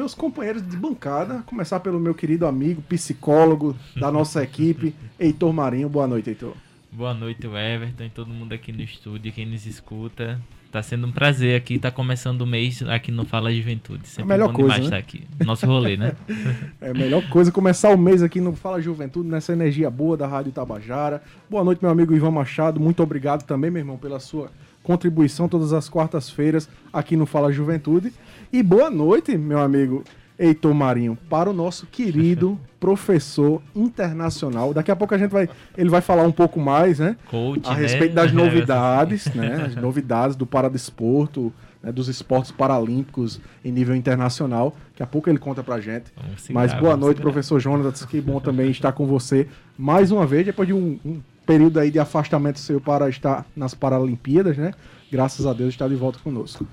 Meus companheiros de bancada, começar pelo meu querido amigo, psicólogo da nossa equipe, Heitor Marinho. Boa noite, Heitor. Boa noite, Everton e todo mundo aqui no estúdio, quem nos escuta. Tá sendo um prazer aqui, tá começando o mês aqui no Fala Juventude. Sempre A melhor coisa, demais né? estar aqui. Nosso rolê, né? É a melhor coisa começar o mês aqui no Fala Juventude, nessa energia boa da Rádio Tabajara. Boa noite, meu amigo Ivan Machado. Muito obrigado também, meu irmão, pela sua contribuição todas as quartas-feiras aqui no Fala Juventude. E boa noite, meu amigo Heitor Marinho, para o nosso querido professor internacional. Daqui a pouco a gente vai, ele vai falar um pouco mais, né? Coach, a né? respeito das novidades, né? As novidades do paradesporto, né? dos esportes paralímpicos em nível internacional. Daqui a pouco ele conta pra gente. Segurar, Mas boa noite, segurar. professor Jonas. Que bom também estar com você mais uma vez, depois de um, um período aí de afastamento seu para estar nas Paralimpíadas, né? Graças a Deus está de volta conosco.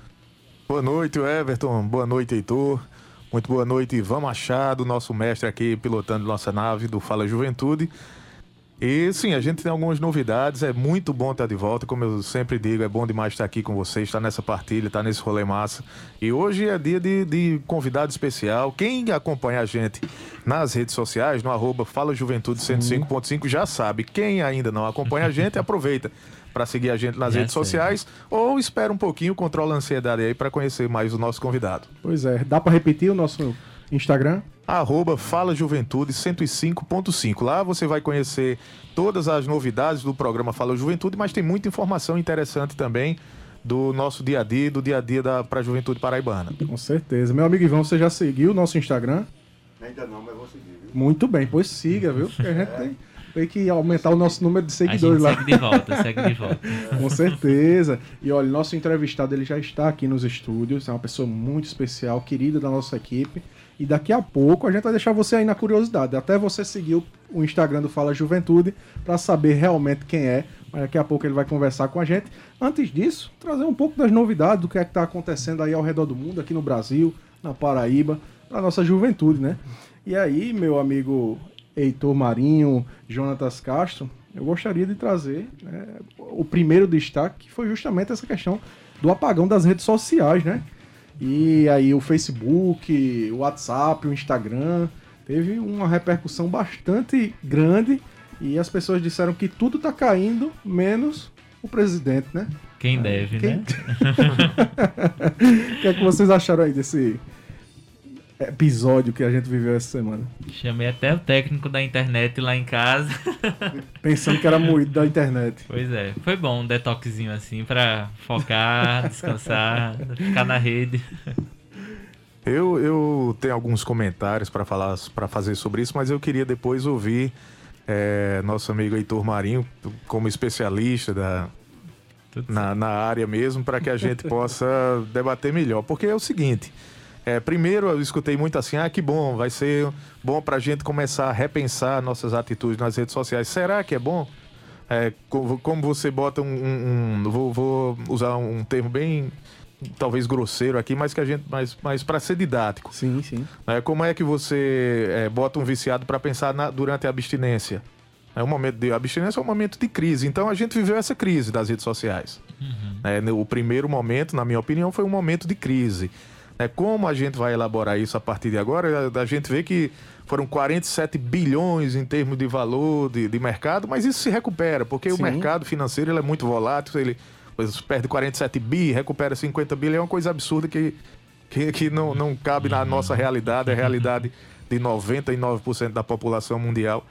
Boa noite, Everton. Boa noite, Heitor. Muito boa noite, Ivan Machado, nosso mestre aqui pilotando nossa nave do Fala Juventude. E sim, a gente tem algumas novidades, é muito bom estar de volta, como eu sempre digo, é bom demais estar aqui com vocês, estar nessa partilha, estar nesse rolê massa. E hoje é dia de, de convidado especial. Quem acompanha a gente nas redes sociais, no arroba Fala Juventude 105.5, já sabe. Quem ainda não acompanha a gente, aproveita para seguir a gente nas Já redes sociais ou espera um pouquinho, controla a ansiedade aí para conhecer mais o nosso convidado. Pois é, dá para repetir o nosso Instagram? arroba Fala Juventude 105.5. Lá você vai conhecer todas as novidades do programa Fala Juventude, mas tem muita informação interessante também do nosso dia a dia, do dia a dia da pra Juventude Paraibana. Com certeza. Meu amigo Ivan, você já seguiu o nosso Instagram? Ainda não, mas vou seguir. viu? Muito bem, pois siga, viu? Porque a gente tem, tem que aumentar o nosso número de seguidores lá. segue de volta, segue de volta. Com certeza. E olha, nosso entrevistado ele já está aqui nos estúdios, é uma pessoa muito especial, querida da nossa equipe. E daqui a pouco a gente vai deixar você aí na curiosidade, até você seguir o, Instagram do Fala Juventude para saber realmente quem é. Mas daqui a pouco ele vai conversar com a gente. Antes disso, trazer um pouco das novidades do que é está acontecendo aí ao redor do mundo, aqui no Brasil, na Paraíba, para nossa juventude, né? E aí, meu amigo Heitor Marinho, Jonatas Castro, eu gostaria de trazer né, o primeiro destaque, que foi justamente essa questão do apagão das redes sociais, né? E aí o Facebook, o WhatsApp, o Instagram, teve uma repercussão bastante grande e as pessoas disseram que tudo tá caindo, menos o presidente, né? Quem deve, Quem- né? O que é que vocês acharam aí desse episódio que a gente viveu essa semana? Chamei até o técnico da internet lá em casa. Pensando que era moído da internet. Pois é, foi bom um detoxinho assim pra focar, descansar, ficar na rede. Eu, eu tenho alguns comentários para falar, para fazer sobre isso, mas eu queria depois ouvir eh, nosso amigo Heitor Marinho como especialista da, na, na área mesmo, para que a gente possa debater melhor. Porque é o seguinte: é, primeiro eu escutei muito assim, ah, que bom, vai ser bom para a gente começar a repensar nossas atitudes nas redes sociais. Será que é bom? É, co- como você bota um. um- um- vou, vou usar um termo bem. Talvez grosseiro aqui, mas que a gente. Mas, mas para ser didático. Sim, sim. né? Como é que você é, bota um viciado para pensar na- durante a abstinência? É um momento de abstinência é um momento de crise. Então a gente viveu essa crise das redes sociais. É, no- o primeiro momento, na minha opinião, foi um momento de crise. É, como a gente vai elaborar isso a partir de agora? A, a gente vê que foram 47 bilhões em termos de valor de, de mercado, mas isso se recupera, porque Sim. o mercado financeiro é muito volátil, ele perde 47 bi, recupera 50 bi, é uma coisa absurda que, que, que não, não cabe na nossa realidade, é a realidade de 99% da população mundial.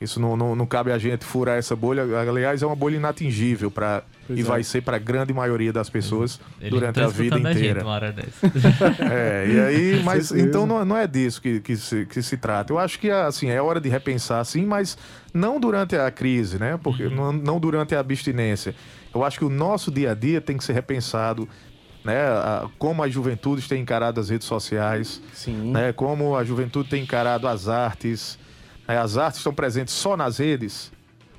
Isso não, não, não cabe a gente furar essa bolha. Aliás, é uma bolha inatingível para e é. vai ser para a grande maioria das pessoas Ele durante tá a vida inteira. gente uma hora dessa. É, e aí, mas então não, não é disso que, que, se, que se trata. Eu acho que assim, é hora de repensar, sim, mas não durante a crise, né? Porque não, não durante a abstinência. Eu acho que o nosso dia a dia tem que ser repensado, né? A- como as juventudes têm encarado as redes sociais, Sim. né? Como a juventude tem encarado as artes. Né? as artes estão presentes só nas redes,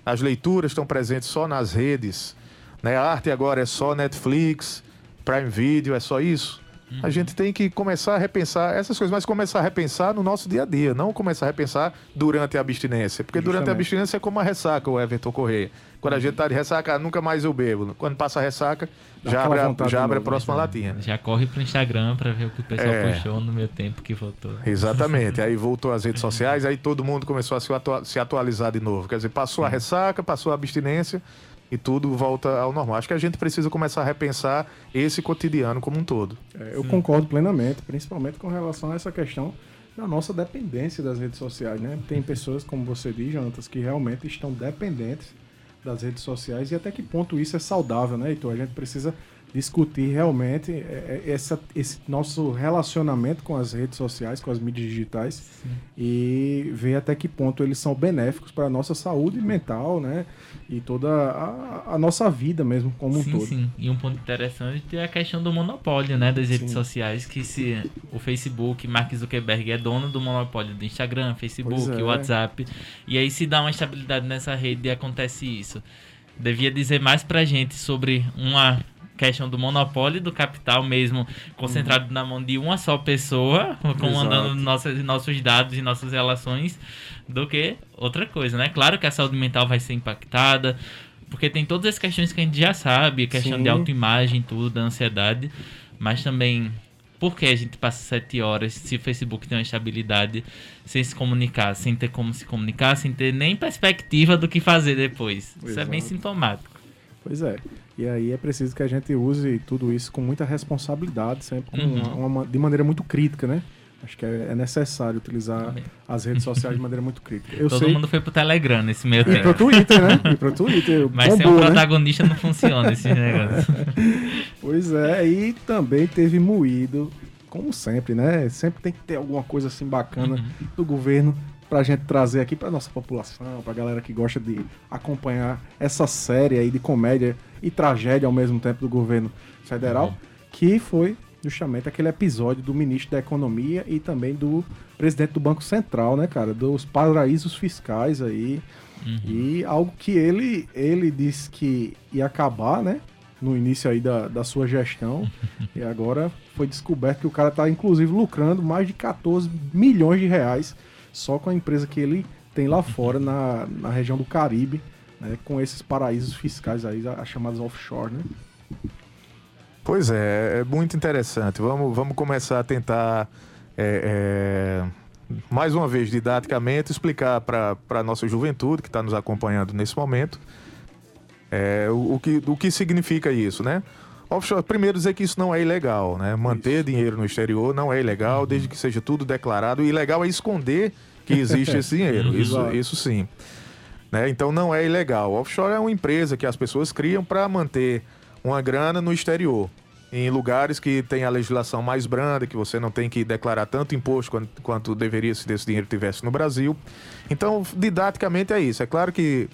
as leituras estão presentes só nas redes, né? a arte agora é só Netflix, Prime Video, é só isso. A Uhum. gente tem que começar a repensar essas coisas, mas começar a repensar no nosso dia a dia, não começar a repensar durante a abstinência. Porque durante a Justamente. abstinência é como a ressaca, o Everton Correia. Quando a gente tá de ressaca, nunca mais eu bebo. Quando passa a ressaca, Dá já abre, a, já abre a novo, próxima né? latinha. Já corre pro Instagram pra ver o que o pessoal É. postou no meu tempo que votou. Exatamente. aí voltou às redes sociais, aí todo mundo começou a se, atua- se atualizar de novo. Quer dizer, passou a ressaca, passou a abstinência e tudo volta ao normal. Acho que a gente precisa começar a repensar esse cotidiano como um todo. É, eu concordo plenamente, principalmente com relação a essa questão da nossa dependência das redes sociais, né? Tem pessoas, como você diz, Jonatas, que realmente estão dependentes das redes sociais e até que ponto isso é saudável, né, Heitor? A gente precisa discutir realmente é, é, essa, esse nosso relacionamento com as redes sociais, com as mídias digitais e ver até que ponto eles são benéficos para a nossa saúde mental, né? E toda a, a nossa vida mesmo como um sim, todo. sim. E um ponto interessante é a questão do monopólio, né, das redes Sim. sociais, que se o Facebook, Mark Zuckerberg é dono do monopólio do Instagram, Facebook, é. WhatsApp, e aí se dá uma estabilidade nessa rede e acontece isso. Devia dizer mais pra gente sobre uma questão do monopólio do capital mesmo, concentrado na mão de uma só pessoa, comandando Exato. nossas, nossos dados e nossas relações, do que outra coisa, né? Claro que a saúde mental vai ser impactada, porque tem todas as questões que a gente já sabe, questão Sim. de autoimagem, tudo, da ansiedade, mas também por que a gente passa sete horas se o Facebook tem uma estabilidade sem se comunicar, sem ter como se comunicar, sem ter nem perspectiva do que fazer depois? Isso é bem Exato. sintomático. Pois é. E aí é preciso que a gente use tudo isso com muita responsabilidade, sempre Uhum. uma- uma- de maneira muito crítica, né? Acho que é, é necessário utilizar Também. as redes sociais de maneira muito crítica. Eu Todo sei. mundo foi pro Telegram nesse meio E pro tempo. Twitter, né? E pro Twitter. Mas sem bombou, um né? protagonista não funciona esses negócios. Pois é, e também teve moído, como sempre, né? Sempre tem que ter alguma coisa assim bacana Uhum. do governo pra gente trazer aqui pra nossa população, pra galera que gosta de acompanhar essa série aí de comédia e tragédia ao mesmo tempo do governo federal, Uhum. que foi justamente aquele episódio do ministro da Economia e também do presidente do Banco Central, né, cara? Dos paraísos fiscais aí. Uhum. E algo que ele, ele disse que ia acabar, né? No início aí da, da sua gestão. e agora foi descoberto que o cara tá, inclusive, lucrando mais de 14 milhões de reais só com a empresa que ele tem lá fora, na, na região do Caribe, né? Com esses paraísos fiscais aí, as chamadas offshore, né? Pois é, é muito interessante. Vamos, vamos começar a tentar, é, é, mais uma vez, didaticamente, explicar para a nossa juventude que está nos acompanhando nesse momento é, o, o que, o que significa isso, né? Offshore, primeiro dizer que isso não é ilegal, né? Manter dinheiro no exterior não é ilegal, desde que seja tudo declarado. O ilegal é esconder que existe esse dinheiro. Isso, isso sim. Né? Então não é ilegal. Offshore é uma empresa que as pessoas criam para manter uma grana no exterior. Em lugares que tem a legislação mais branda, que você não tem que declarar tanto imposto quanto, quanto deveria se esse dinheiro tivesse no Brasil. Então, didaticamente é isso. É claro que,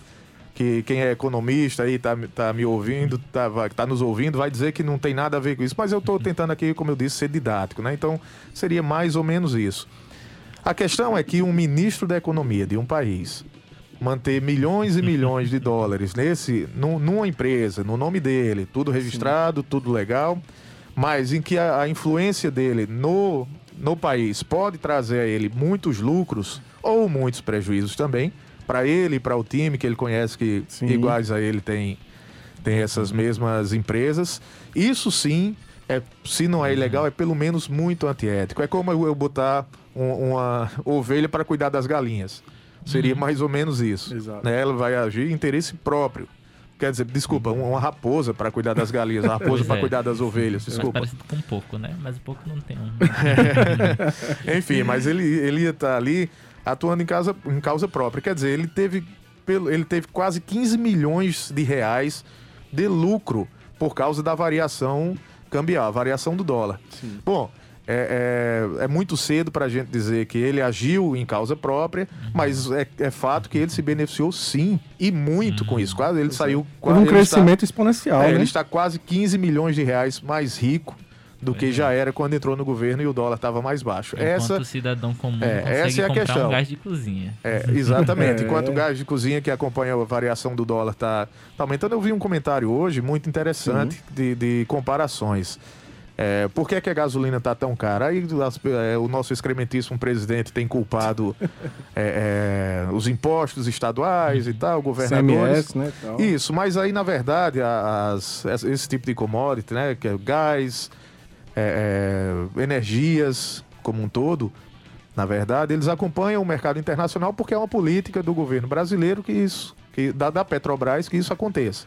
que quem é economista aí tá, tá me ouvindo, tá, tá nos ouvindo, vai dizer que não tem nada a ver com isso. Mas eu estou tentando aqui, como eu disse, ser didático, né? Então, seria mais ou menos isso. A questão é que um ministro da economia de um país manter milhões e milhões de dólares nesse num- numa empresa, no nome dele, tudo registrado, tudo legal, mas em que a, a influência dele no, no país pode trazer a ele muitos lucros ou muitos prejuízos também, para ele e para o time que ele conhece que Sim. iguais a ele tem tem essas mesmas empresas. Isso sim, é, se não é ilegal, é pelo menos muito antiético. É como eu botar um- uma ovelha para cuidar das galinhas. Seria mais ou menos isso. Né? Ela vai agir em interesse próprio. Quer dizer, desculpa, uma uma raposa para cuidar das galinhas, uma raposa para é. cuidar das ovelhas, Mas desculpa. parecido com um pouco, né? Mas o pouco não tem um. Enfim, mas ele, ele ia estar ali atuando em causa, em causa própria. Quer dizer, ele teve, pelo, ele teve quase 15 milhões de reais de lucro por causa da variação cambial, a variação do dólar. Sim. Bom, é, é, é muito cedo para a gente dizer que ele agiu em causa própria, mas é, é fato que ele se beneficiou sim, e muito com isso. Quase ele saiu... Teve quase, um ele está- crescimento exponencial, é, né? Ele está quase 15 milhões de reais mais rico do que já era quando entrou no governo e o dólar estava mais baixo. Enquanto essa o cidadão comum É, essa é a questão. um gás de cozinha. É, exatamente. É. Enquanto o gás de cozinha que acompanha a variação do dólar está tá aumentando, eu vi um comentário hoje muito interessante de, de comparações. É, por que, que a gasolina está tão cara? Aí as- é, o nosso excrementíssimo presidente tem culpado é, é, os impostos estaduais e tal, governadores. CMS, né? Tal. Isso, mas aí na verdade as- esse esse tipo de commodity, né, que é gás, é, é, energias como um todo, na verdade eles acompanham o mercado internacional porque é uma política do governo brasileiro que isso, que da, da Petrobras que isso aconteça.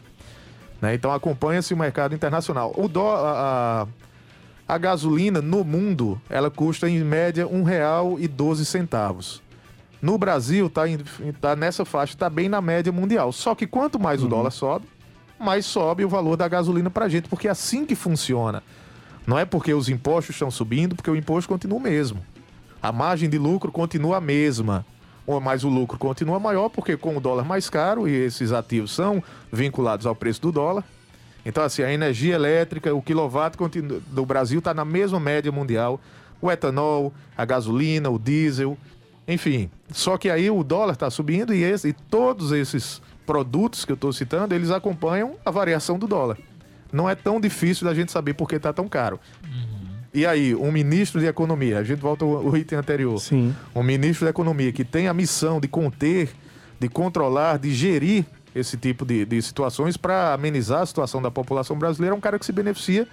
né? Então acompanha-se o mercado internacional. O dó, a, a- gasolina no mundo ela custa em média R$ 1,12. No Brasil está tá nessa faixa, está bem na média mundial. Só que quanto mais o dólar sobe, mais sobe o valor da gasolina para a gente, porque é assim que funciona. Não é porque os impostos estão subindo, porque o imposto continua o mesmo. A margem de lucro continua a mesma. Mas o lucro continua maior, porque com o dólar mais caro, e esses ativos são vinculados ao preço do dólar. Então, assim, a energia elétrica, o quilowatt continua- do Brasil está na mesma média mundial. O etanol, a gasolina, o diesel, enfim. Só que aí o dólar está subindo e, esse- e todos esses produtos que eu estou citando, eles acompanham a variação do dólar. Não é tão difícil da gente saber por que está tão caro. E aí, um ministro de economia, a gente volta ao item anterior Sim. um ministro da Economia que tem a missão de conter, de controlar, de gerir esse tipo de, de situações para amenizar a situação da população brasileira, é um cara que se beneficia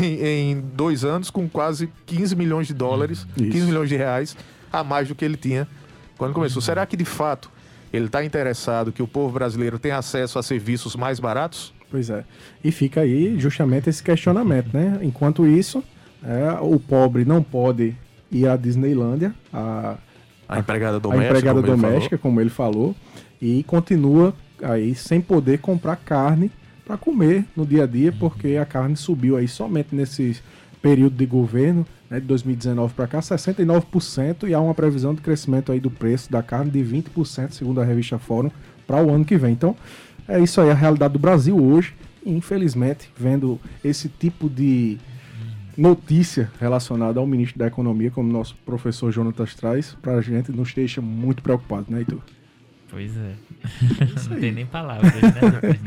em, em dois anos com quase 15 milhões de dólares, Isso. 15 milhões de reais a mais do que ele tinha quando começou. Será que de fato ele está interessado que o povo brasileiro tenha acesso a serviços mais baratos? Pois é. E fica aí justamente esse questionamento, né? Enquanto isso, é, o pobre não pode ir à Disneylândia, a, A empregada a doméstica. empregada como ele falou. doméstica, como ele falou, e continua aí sem poder comprar carne para comer no dia a dia, porque a carne subiu aí somente nesse período de governo, né, de 2019 para cá, 69%, e há uma previsão de crescimento aí do preço da carne de 20%, segundo a revista Fórum, para o ano que vem. Então, é isso aí a realidade do Brasil hoje, infelizmente, vendo esse tipo de notícia relacionada ao ministro da Economia, como nosso professor Jonatas traz, pra gente nos deixa muito preocupado, né, Heitor? Pois é. Não tem nem palavras, né?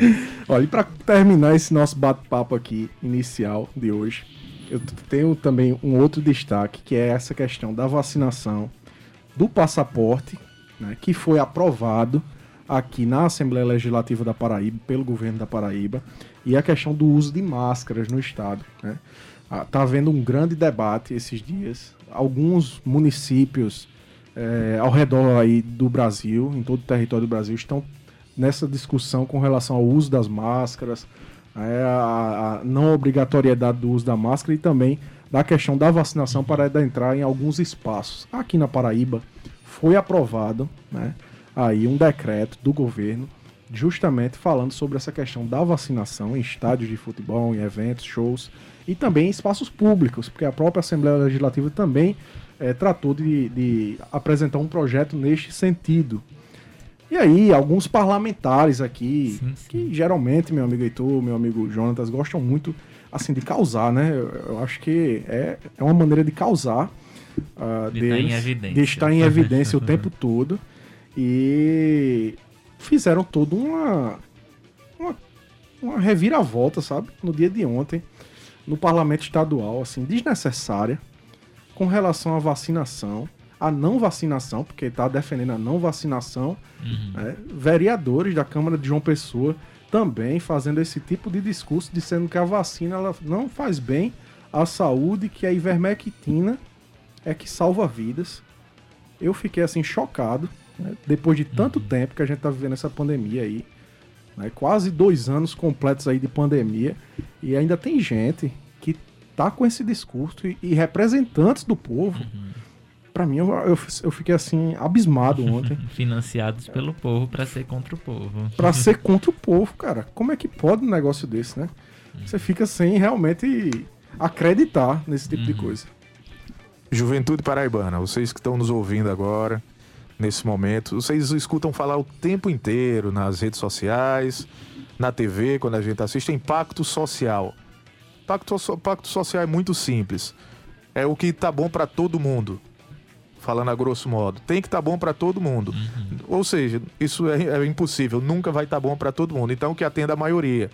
Olha, e para terminar esse nosso bate-papo aqui inicial de hoje, eu tenho também um outro destaque, que é essa questão da vacinação do passaporte, né, que foi aprovado aqui na Assembleia Legislativa da Paraíba, pelo governo da Paraíba, e a questão do uso de máscaras no estado. Né? Ah, Tá havendo um grande debate esses dias. Alguns municípios eh, ao redor aí do Brasil, em todo o território do Brasil, estão nessa discussão com relação ao uso das máscaras, é, a, a não obrigatoriedade do uso da máscara e também da questão da vacinação para entrar em alguns espaços. Aqui na Paraíba foi aprovado né, aí um decreto do governo justamente falando sobre essa questão da vacinação em estádios de futebol, em eventos, shows e também em espaços públicos, porque a própria Assembleia Legislativa também eh, tratou de, de apresentar um projeto neste sentido. E aí, alguns parlamentares aqui, Sim, sim. que geralmente, meu amigo Heitor, meu amigo Jonatas, gostam muito, assim, de causar, né? Eu, acho que é, é uma maneira de causar. ah, De estar em deles, evidência. De estar em evidência o tempo todo. E fizeram toda uma, uma, uma reviravolta, sabe? No dia de ontem, no parlamento estadual, assim, desnecessária, com relação à vacinação, a não vacinação, porque está defendendo a não vacinação, Uhum. né? vereadores da Câmara de João Pessoa também fazendo esse tipo de discurso, dizendo que a vacina ela não faz bem à saúde, que a ivermectina é que salva vidas. Eu fiquei assim chocado, né? depois de tanto tempo que a gente tá vivendo essa pandemia aí, né? quase dois anos completos aí de pandemia, e ainda tem gente que tá com esse discurso e, e representantes do povo. Pra mim, eu, eu, eu fiquei assim, abismado ontem. Financiados pelo povo pra ser contra o povo. Pra ser contra o povo, cara. Como é que pode um negócio desse, né? Você fica sem realmente acreditar nesse tipo de coisa. Juventude Paraibana, vocês que estão nos ouvindo agora, nesse momento, vocês escutam falar o tempo inteiro nas redes sociais, na TV, quando a gente assiste, impacto social. Pacto, so- pacto social é muito simples. É o que tá bom para todo mundo. Falando a grosso modo. Tem que estar tá bom para todo mundo. Ou seja, isso é, é impossível. Nunca vai estar bom para todo mundo. Então, que atenda a maioria.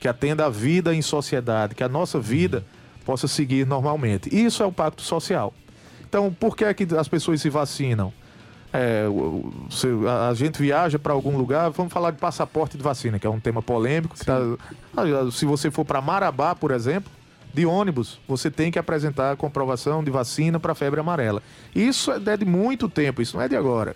Que atenda a vida em sociedade. Que a nossa vida possa seguir normalmente. Isso é o pacto social. Então, por que é que as pessoas se vacinam? É, se a, gente viaja para algum lugar, vamos falar de passaporte de vacina, que é um tema polêmico. tá- Ah, se você for para Marabá, por exemplo, de ônibus, você tem que apresentar a comprovação de vacina para febre amarela. Isso é de muito tempo, isso não é de agora.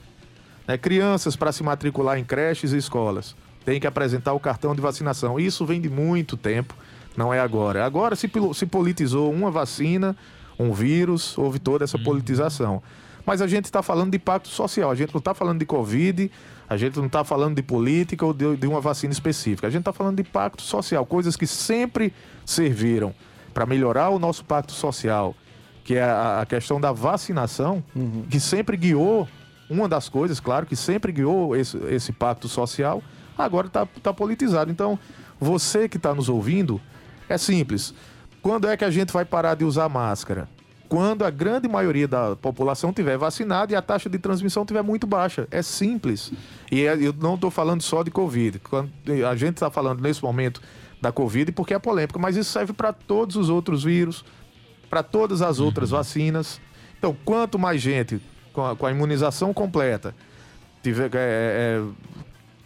Né? Crianças para se matricular em creches e escolas têm que apresentar o cartão de vacinação. Isso vem de muito tempo, não é agora. Agora se, se politizou uma vacina, um vírus, houve toda essa politização. Mas a gente está falando de pacto social, a gente não está falando de Covid, a gente não está falando de política ou de, de uma vacina específica. A gente está falando de pacto social, coisas que sempre serviram para melhorar o nosso pacto social, que é a, a questão da vacinação, que sempre guiou, uma das coisas, claro, que sempre guiou esse, esse pacto social, agora está tá politizado. Então, você que está nos ouvindo, é simples. Quando é que a gente vai parar de usar máscara? Quando a grande maioria da população tiver vacinada e a taxa de transmissão tiver muito baixa. É simples. E é- eu não estou falando só de Covid. A gente está falando nesse momento da Covid porque é polêmica, mas isso serve para todos os outros vírus, para todas as outras vacinas. Então, quanto mais gente com a, com a imunização completa tiver, é, é,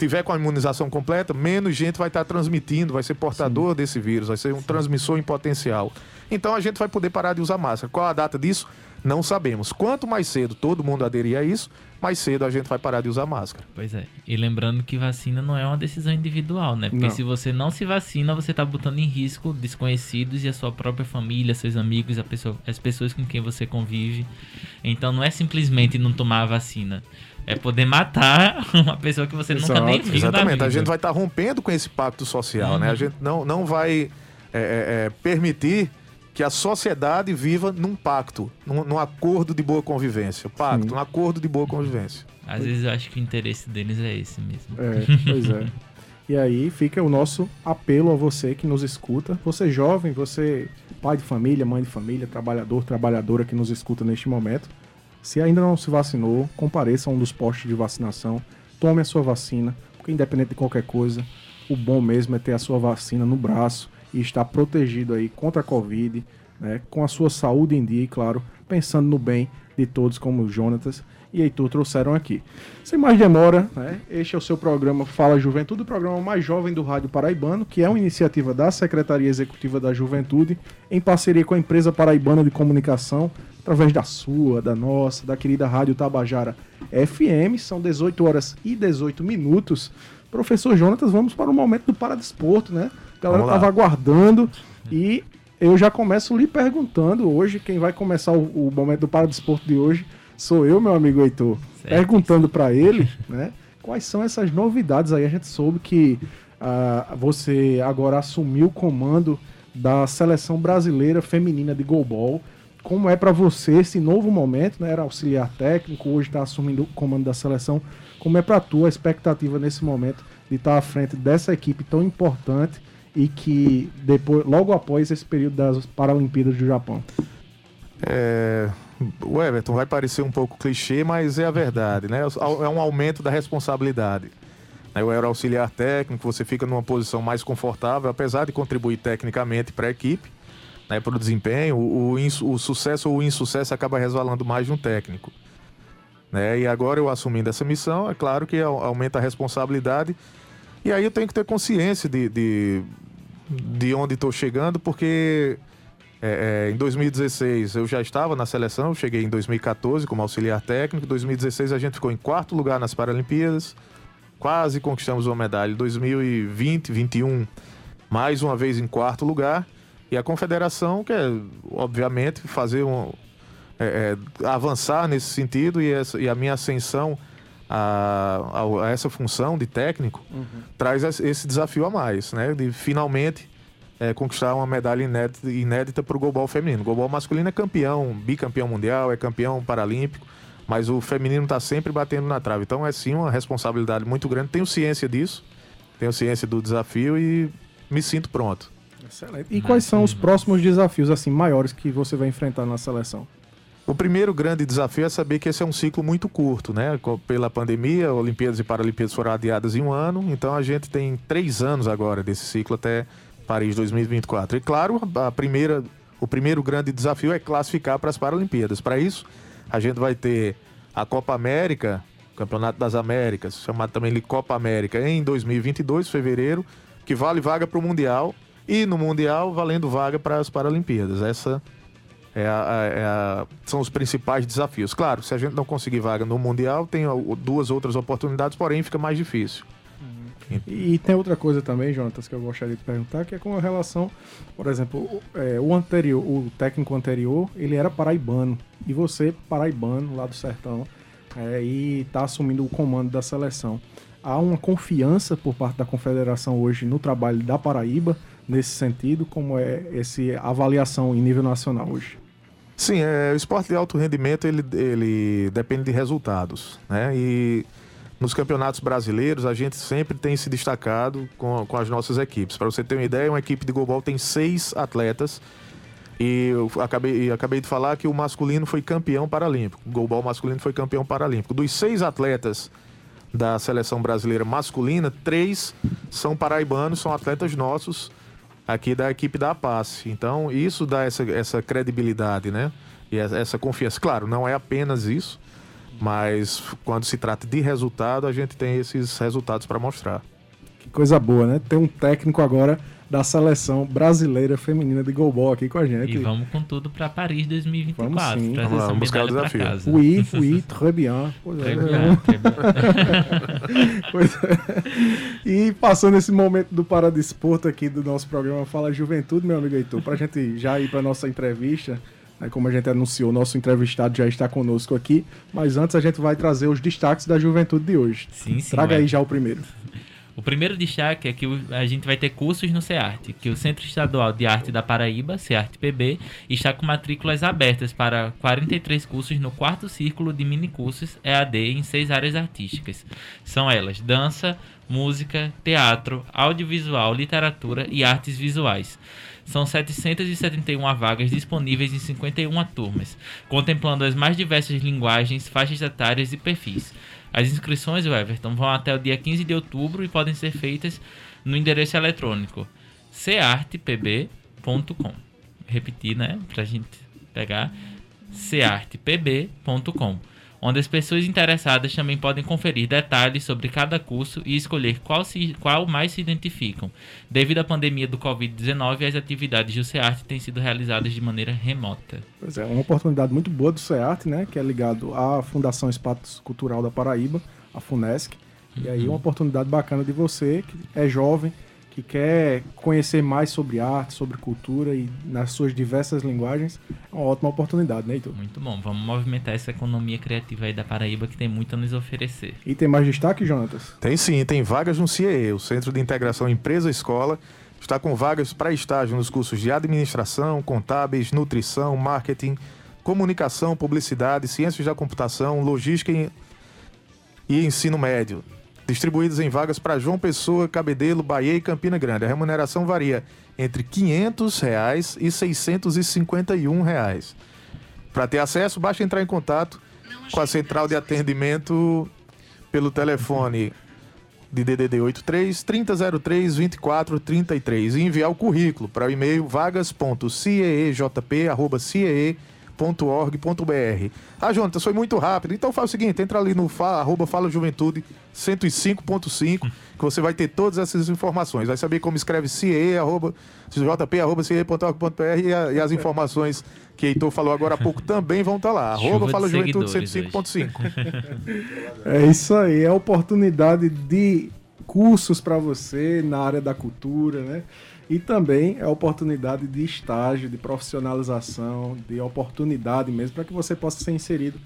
tiver com a imunização completa, menos gente vai estar transmitindo, vai ser portador desse vírus, vai ser um transmissor em potencial. Então a gente vai poder parar de usar máscara. Qual a data disso? Não sabemos. Quanto mais cedo todo mundo aderir a isso, mais cedo a gente vai parar de usar máscara. Pois é. E lembrando que vacina não é uma decisão individual, né? Porque Não. se você não se vacina, você tá botando em risco desconhecidos e a sua própria família, seus amigos, pessoa, as pessoas com quem você convive. Então não é simplesmente não tomar a vacina. É poder matar uma pessoa que você nunca Exato. nem viu na Exatamente. vida. A gente vai estar rompendo com esse pacto social, Uhum. né? A gente não, não vai é, é, é, permitir que a sociedade viva num pacto, num, num acordo de boa convivência. Pacto, Sim. um acordo de boa convivência. Às vezes eu acho que o interesse deles é esse mesmo. É, pois é. E aí fica o nosso apelo a você que nos escuta. Você jovem, você pai de família, mãe de família, trabalhador, trabalhadora que nos escuta neste momento. Se ainda não se vacinou, compareça a um dos postos de vacinação, tome a sua vacina, porque independente de qualquer coisa, o bom mesmo é ter a sua vacina no braço e estar protegido aí contra a Covid, né, com a sua saúde em dia e, claro, pensando no bem de todos, como o Jonatas e Heitor trouxeram aqui. Sem mais demora, né, este é o seu programa Fala Juventude, o programa mais jovem do Rádio Paraibano, que é uma iniciativa da Secretaria Executiva da Juventude, em parceria com a empresa paraibana de comunicação, através da sua, da nossa, da querida Rádio Tabajara FM. São 18 horas e 18 minutos. Professor Jonatas, vamos para o momento do Paradesporto, né? A galera estava aguardando e eu já começo lhe perguntando hoje, quem vai começar o, o momento do Paradesporto de hoje sou eu, meu amigo Heitor, Certo. perguntando para ele, né? Quais são essas novidades aí? A gente soube que ah, você agora assumiu o comando da seleção brasileira feminina de goalball. Como é para você esse novo momento, né? Era auxiliar técnico, hoje está assumindo o comando da seleção. Como é para a expectativa nesse momento de estar à frente dessa equipe tão importante e que depois, logo após esse período das Paralimpíadas do Japão? É, o Everton vai parecer um pouco clichê, mas é a verdade, né? É um aumento da responsabilidade. Eu era auxiliar técnico, você fica numa posição mais confortável, apesar de contribuir tecnicamente para a equipe, né, para o desempenho, o, o sucesso ou o insucesso acaba resvalando mais no técnico. Né? E agora eu assumindo essa missão, é claro que au- aumenta a responsabilidade. E aí eu tenho que ter consciência de, de, de onde estou chegando, porque é, é, em 2016 eu já estava na seleção, cheguei em 2014 como auxiliar técnico. Em 2016 a gente ficou em quarto lugar nas Paralimpíadas, quase conquistamos uma medalha. Em 2020, 21, mais uma vez em quarto lugar. E a confederação quer, obviamente, fazer um. é, é, avançar nesse sentido e, essa- e a minha ascensão a, a- a essa função de técnico traz esse- esse desafio a mais, né? De finalmente é, conquistar uma medalha inédita, inédita para o global feminino. O global masculino é campeão, bicampeão mundial, é campeão paralímpico, mas o feminino está sempre batendo na trave. Então é sim uma responsabilidade muito grande. Tenho ciência disso, tenho ciência do desafio e me sinto pronto. Excelente. E quais são os próximos desafios assim maiores que você vai enfrentar na seleção? O primeiro grande desafio é saber que esse é um ciclo muito curto, né? Pela pandemia, Olimpíadas e Paralimpíadas foram adiadas em um ano, então a gente tem três anos agora desse ciclo até Paris 2024. E claro, a primeira, o primeiro grande desafio é classificar para as Paralimpíadas. Para isso, a gente vai ter a Copa América, Campeonato das Américas, chamado também de Copa América, em 2022, fevereiro, que vale vaga para o Mundial e no Mundial valendo vaga para as Paralimpíadas. Essa é a- é a- são os principais desafios. Claro, se a gente não conseguir vaga no Mundial, tem duas outras oportunidades, porém fica mais difícil. E tem outra coisa também, Jonatas, que eu gostaria de perguntar, que é com relação, por exemplo, o, é, o anterior, o técnico anterior, ele era paraibano. E você, paraibano, lá do sertão, é, e está assumindo o comando da seleção. Há uma confiança por parte da confederação hoje no trabalho da Paraíba, nesse sentido, como é essa avaliação em nível nacional hoje? Sim, é, o esporte de alto rendimento ele, ele depende de resultados, né? E nos campeonatos brasileiros a gente sempre tem se destacado com, com as nossas equipes. Para você ter uma ideia, uma equipe de goalball tem seis atletas e eu acabei, acabei de falar que o masculino foi campeão paralímpico. O goalball masculino foi campeão paralímpico. Dos seis atletas da seleção brasileira masculina, três são paraibanos, são atletas nossos aqui da equipe da APAS. Então, isso dá essa, essa credibilidade, né? E essa confiança. Claro, não é apenas isso, mas quando se trata de resultado, a gente tem esses resultados para mostrar. Que coisa boa, né? Ter um técnico agora da seleção brasileira feminina de goalball aqui com a gente. E vamos com tudo para Paris 2024. Vamos sim. Vamos lá, buscar o desafio. casa. Oui, oui, très bien. Pois é, Très bien, très bien. Pois é. E passando esse momento do Paradesporto aqui do nosso programa Fala Juventude, meu amigo Heitor, pra gente já ir pra nossa entrevista, né, como a gente anunciou, nosso entrevistado já está conosco aqui, mas antes a gente vai trazer os destaques da juventude de hoje. Sim, sim. Traga vai. aí já o primeiro. O primeiro destaque é que a gente vai ter cursos no CEART, que o Centro Estadual de Arte da Paraíba, CEART PB, está com matrículas abertas para 43 cursos no quarto círculo de minicursos EAD em seis áreas artísticas. São elas dança, música, teatro, audiovisual, literatura e artes visuais. São 771 vagas disponíveis em 51 turmas, contemplando as mais diversas linguagens, faixas etárias e perfis. As inscrições, Everton, vão até o dia 15 de outubro e podem ser feitas no endereço eletrônico ceartpb.com. Repetir, né? Pra gente pegar ceartpb.com, onde as pessoas interessadas também podem conferir detalhes sobre cada curso e escolher qual, se, qual mais se identificam. Devido à pandemia do Covid-19, as atividades do CEART têm sido realizadas de maneira remota. Pois é, uma oportunidade muito boa do SEART, né? Que é ligado à Fundação Espaço Cultural da Paraíba, a FUNESC. E aí uma oportunidade bacana de você, que é jovem, que quer conhecer mais sobre arte, sobre cultura e nas suas diversas linguagens. É uma ótima oportunidade, né, Heitor? Muito bom, vamos movimentar essa economia criativa aí da Paraíba que tem muito a nos oferecer. E tem mais destaque, Jonatas? Tem sim, tem vagas no CIE, o Centro de Integração Empresa-Escola. Está com vagas para estágio nos cursos de administração, contábeis, nutrição, marketing, comunicação, publicidade, ciências da computação, logística e, e ensino médio. Distribuídos em vagas para João Pessoa, Cabedelo, Bahia e Campina Grande. A remuneração varia entre 500 reais e 651 reais. Para ter acesso, basta entrar em contato com a central de atendimento pelo telefone de DDD 83 3003 2433 e enviar o currículo para o e-mail vagas.ciejp@ciee.org.br. Ah, Jonatas, foi muito rápido. Então faz o seguinte, entra ali no fa, arroba Fala Juventude 105.5 que você vai ter todas essas informações. Vai saber como escreve CIE, arroba, jp, arroba, e, a- e as informações que Heitor falou agora há pouco também vão estar lá. Arroba Fala Juventude seguidores 105.5. É isso aí, é oportunidade de cursos para você na área da cultura, né? E também é oportunidade de estágio, de profissionalização, de oportunidade mesmo para que você possa ser inserido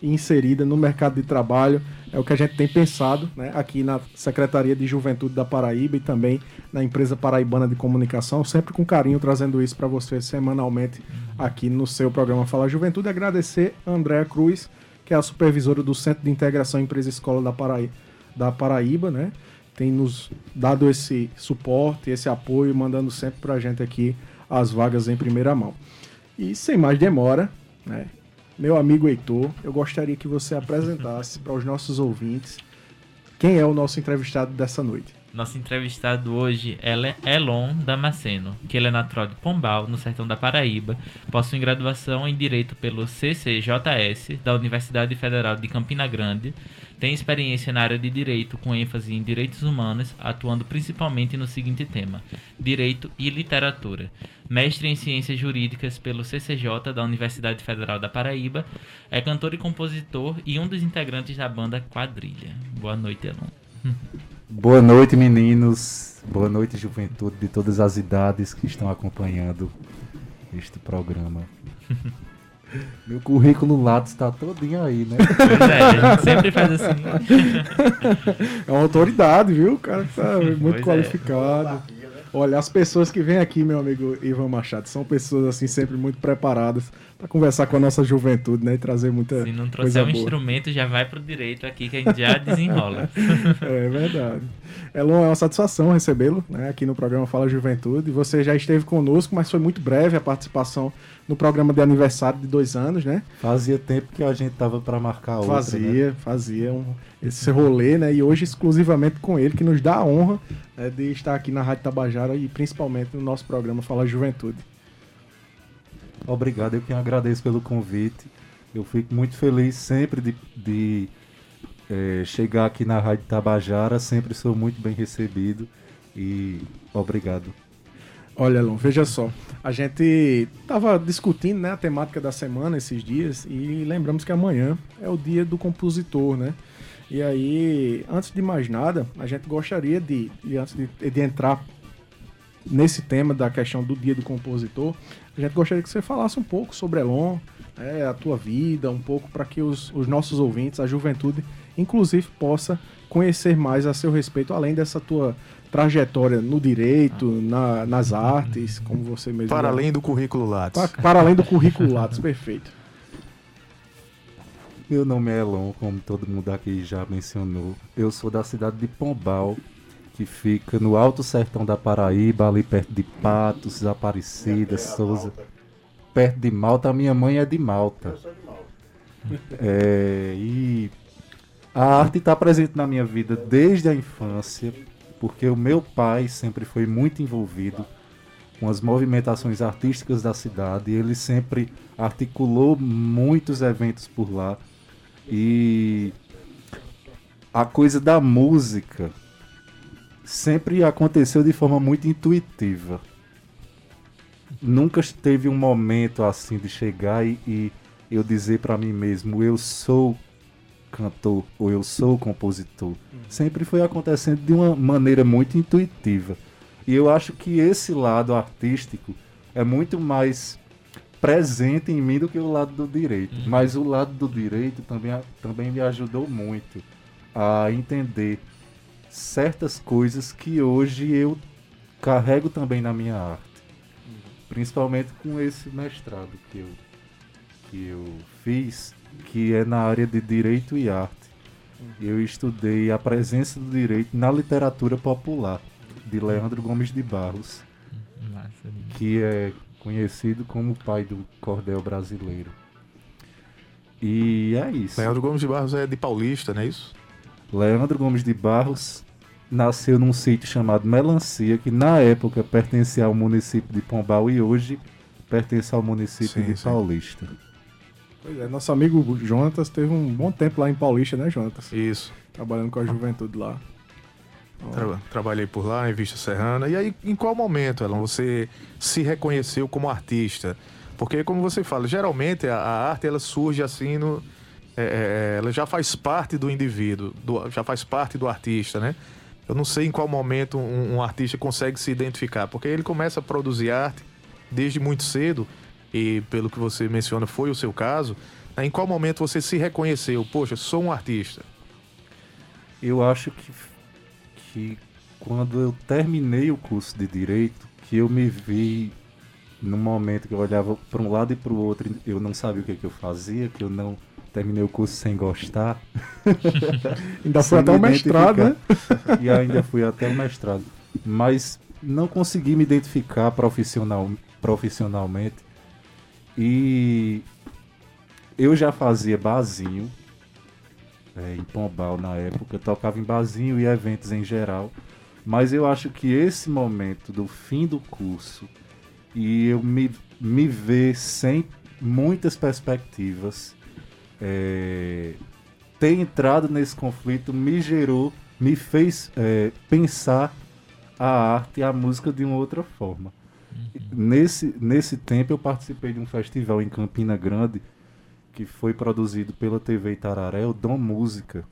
inserida no mercado de trabalho. É o que a gente tem pensado né, aqui na Secretaria de Juventude da Paraíba e também na empresa paraibana de comunicação, sempre com carinho trazendo isso para você semanalmente aqui no seu programa Fala Juventude. Agradecer a Andréa Cruz, que é a supervisora do Centro de Integração Empresa Escola da Paraíba, da Paraíba, né? Tem nos dado esse suporte, esse apoio, mandando sempre pra gente aqui as vagas em primeira mão. E sem mais demora, né, meu amigo Heitor, eu gostaria que você apresentasse para os nossos ouvintes quem é o nosso entrevistado dessa noite. Nosso entrevistado hoje é Elon Damasceno, que ele é natural de Pombal, no sertão da Paraíba, possui graduação em Direito pelo CCJS, da Universidade Federal de Campina Grande, tem experiência na área de Direito com ênfase em Direitos Humanos, atuando principalmente no seguinte tema, Direito e Literatura. Mestre em Ciências Jurídicas pelo CCJ da Universidade Federal da Paraíba, é cantor e compositor e um dos integrantes da banda Quadrilha. Boa noite, Elon. Boa noite, meninos. Boa noite, juventude de todas as idades que estão acompanhando este programa. Meu currículo Lattes está todinho aí, né? Pois é, a gente sempre faz assim. É uma autoridade, viu? O cara tá muito Pois é. qualificado. Olha, as pessoas que vêm aqui, meu amigo Ivan Machado, são pessoas assim sempre muito preparadas para conversar com a nossa juventude, né, e trazer muita Se não coisa trouxer um boa. instrumento, já vai pro direito aqui que a gente já desenrola. É verdade. Elon, é uma satisfação recebê-lo né, aqui no programa Fala Juventude. Você já esteve conosco, mas foi muito breve a participação no programa de aniversário de dois anos, né? Fazia tempo que a gente tava para marcar outra, né? Fazia, fazia um, esse rolê, né? E hoje exclusivamente com ele, que nos dá a honra né, de estar aqui na Rádio Tabajara e principalmente no nosso programa Fala Juventude. Obrigado, eu que agradeço pelo convite. Eu fico muito feliz sempre de, de, eh, chegar aqui na Rádio Tabajara, sempre sou muito bem recebido e obrigado. Olha, Elon, veja só. A gente tava discutindo né, a temática da semana esses dias e lembramos que amanhã é o dia do compositor, né? E aí, antes de mais nada, a gente gostaria de, e antes de, de entrar nesse tema da questão do dia do compositor, a gente gostaria que você falasse um pouco sobre Elon, né, a tua vida, um pouco para que os, os nossos ouvintes, a juventude, inclusive, possa conhecer mais a seu respeito, além dessa tua trajetória no direito, na- nas artes, como você mesmo... Para além do currículo Lattes. Pa- para além do currículo Lattes, perfeito. Meu nome é Elon, como todo mundo aqui já mencionou. Eu sou da cidade de Pombal, que fica no Alto Sertão da Paraíba, ali perto de Patos, Aparecida, Souza. Perto de Malta, a minha mãe é de Malta. É, e a arte está presente na minha vida desde a infância, porque o meu pai sempre foi muito envolvido com as movimentações artísticas da cidade. e Ele sempre articulou muitos eventos por lá. E a coisa da música sempre aconteceu de forma muito intuitiva. Nunca teve um momento assim de chegar e, e eu dizer para mim mesmo, eu sou cantor ou eu sou compositor. Sempre foi acontecendo de uma maneira muito intuitiva. E eu acho que esse lado artístico é muito mais presente em mim do que o lado do direito. Mas o lado do direito também, também me ajudou muito a entender certas coisas que hoje eu carrego também na minha arte. Principalmente com esse mestrado que eu, que eu fiz, que é na área de direito e arte. Eu estudei a presença do direito na literatura popular, de Leandro Gomes de Barros que é conhecido como o pai do cordel brasileiro. E é isso. Leandro Gomes de Barros é de Paulista, não é isso? Leandro Gomes de Barros nasceu num sítio chamado Melancia, que na época pertencia ao município de Pombal e hoje pertence ao município Sim, de sim. Paulista. Pois é, nosso amigo Jonatas teve um bom tempo lá em Paulista, né, Jonatas? Isso. Trabalhando com a juventude lá. Tra- trabalhei por lá, em Vista Serrana. E aí, em qual momento, Elon, você se reconheceu como artista? Porque, como você fala, geralmente a, a arte ela surge assim no. É, é, ela já faz parte do indivíduo, do- já faz parte do artista, né? Eu não sei em qual momento um, um artista consegue se identificar, porque ele começa a produzir arte desde muito cedo, e pelo que você menciona, foi o seu caso. né? Em qual momento você se reconheceu? Poxa, sou um artista. Eu acho que, que quando eu terminei o curso de Direito, que eu me vi num momento que eu olhava para um lado e para o outro, eu não sabia o que, que eu fazia, que eu não terminei o curso sem gostar. ainda foi até o mestrado, né? e ainda fui até o mestrado. Mas não consegui me identificar profissional, profissionalmente. E eu já fazia barzinho é, em Pombal na época, eu tocava em barzinho e eventos em geral. Mas eu acho que esse momento do fim do curso e eu me, me ver sem muitas perspectivas, é, ter entrado nesse conflito me gerou, me fez é, pensar a arte e a música de uma outra forma. Uhum. Nesse, nesse tempo eu participei de um festival em Campina Grande que foi produzido pela TV Itararé, o Dom Música.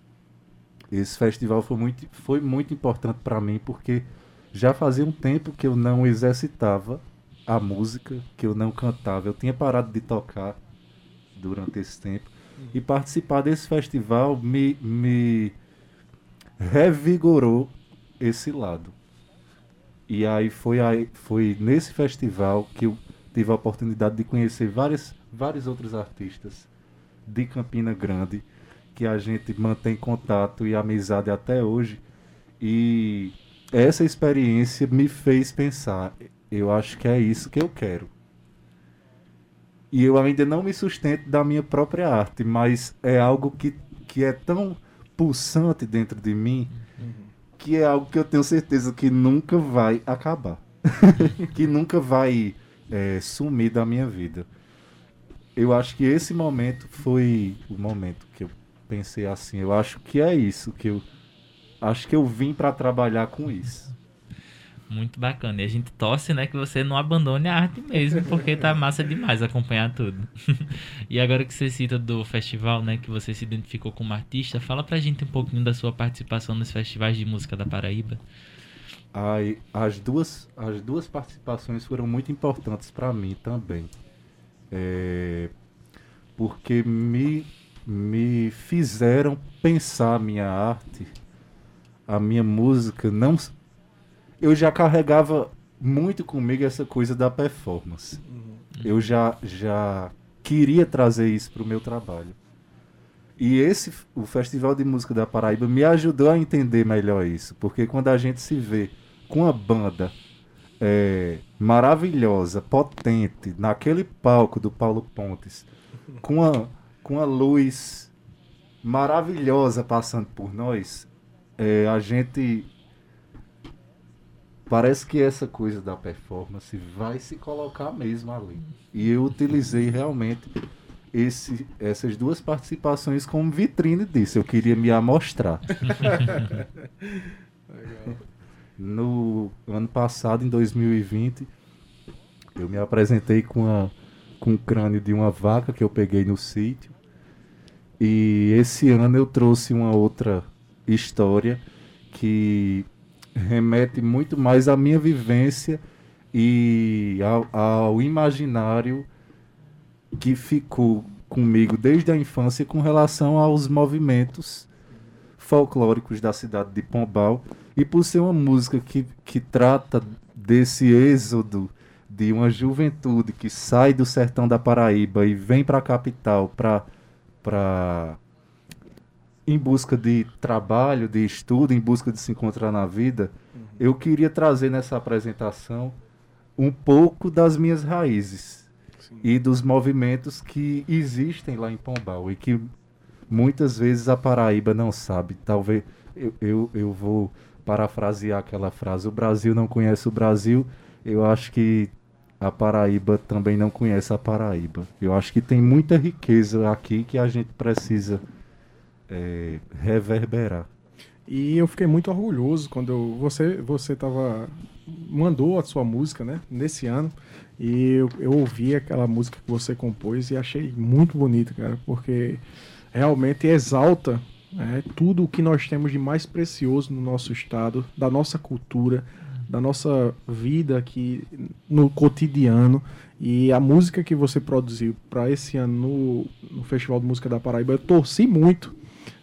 Esse festival foi muito, foi muito importante para mim porque já fazia um tempo que eu não exercitava a música, que eu não cantava. Eu tinha parado de tocar durante esse tempo. E participar desse festival me, me revigorou esse lado. E aí foi, aí foi nesse festival que eu tive a oportunidade de conhecer várias, vários outros artistas de Campina Grande que a gente mantém contato e amizade até hoje. E essa experiência me fez pensar, eu acho que é isso que eu quero. E eu ainda não me sustento da minha própria arte, mas é algo que, que é tão pulsante dentro de mim que é algo que eu tenho certeza que nunca vai acabar. que nunca vai é, sumir da minha vida eu acho que esse momento foi o momento que eu pensei assim. Eu acho que é isso que eu acho que eu vim para trabalhar com isso. Muito bacana. E a gente torce, né, que você não abandone a arte mesmo, porque tá massa demais acompanhar tudo. e agora que você cita do festival, né, que você se identificou como artista, fala pra gente um pouquinho da sua participação nos festivais de música da Paraíba. Ai, as duas as duas participações foram muito importantes para mim também é, porque me, me fizeram pensar a minha arte, a minha música. não Eu já carregava muito comigo essa coisa da performance. Uhum. Eu já, já queria trazer isso para o meu trabalho. E esse, o Festival de Música da Paraíba me ajudou a entender melhor isso, porque quando a gente se vê com a banda é, maravilhosa, potente, naquele palco do Paulo Pontes, com a, com a luz maravilhosa passando por nós, é, a gente. Parece que essa coisa da performance vai se colocar mesmo ali. E eu utilizei realmente esse, essas duas participações como vitrine disso. Eu queria me amostrar. No ano passado, em 2020, eu me apresentei com, a, com o crânio de uma vaca que eu peguei no sítio. E esse ano eu trouxe uma outra história que remete muito mais à minha vivência e ao, ao, imaginário que ficou comigo desde a infância com relação aos movimentos folclóricos da cidade de Pombal. E por ser uma música que, que trata desse êxodo de uma juventude que sai do sertão da Paraíba e vem para a capital para em busca de trabalho, de estudo, em busca de se encontrar na vida, uhum. eu queria trazer nessa apresentação um pouco das minhas raízes Sim. e dos movimentos que existem lá em Pombal e que muitas vezes a Paraíba não sabe. Talvez eu, eu, eu vou parafrasear aquela frase: o Brasil não conhece o Brasil. Eu acho que a Paraíba também não conhece a Paraíba. Eu acho que tem muita riqueza aqui que a gente precisa é, reverberar. E eu fiquei muito orgulhoso quando eu, você você tava mandou a sua música, né, nesse ano, e eu, eu ouvi aquela música que você compôs e achei muito bonita, cara, porque realmente exalta é, tudo o que nós temos de mais precioso no nosso estado, da nossa cultura, da nossa vida aqui no cotidiano. E a música que você produziu para esse ano no, no, Festival de Música da Paraíba, eu torci muito.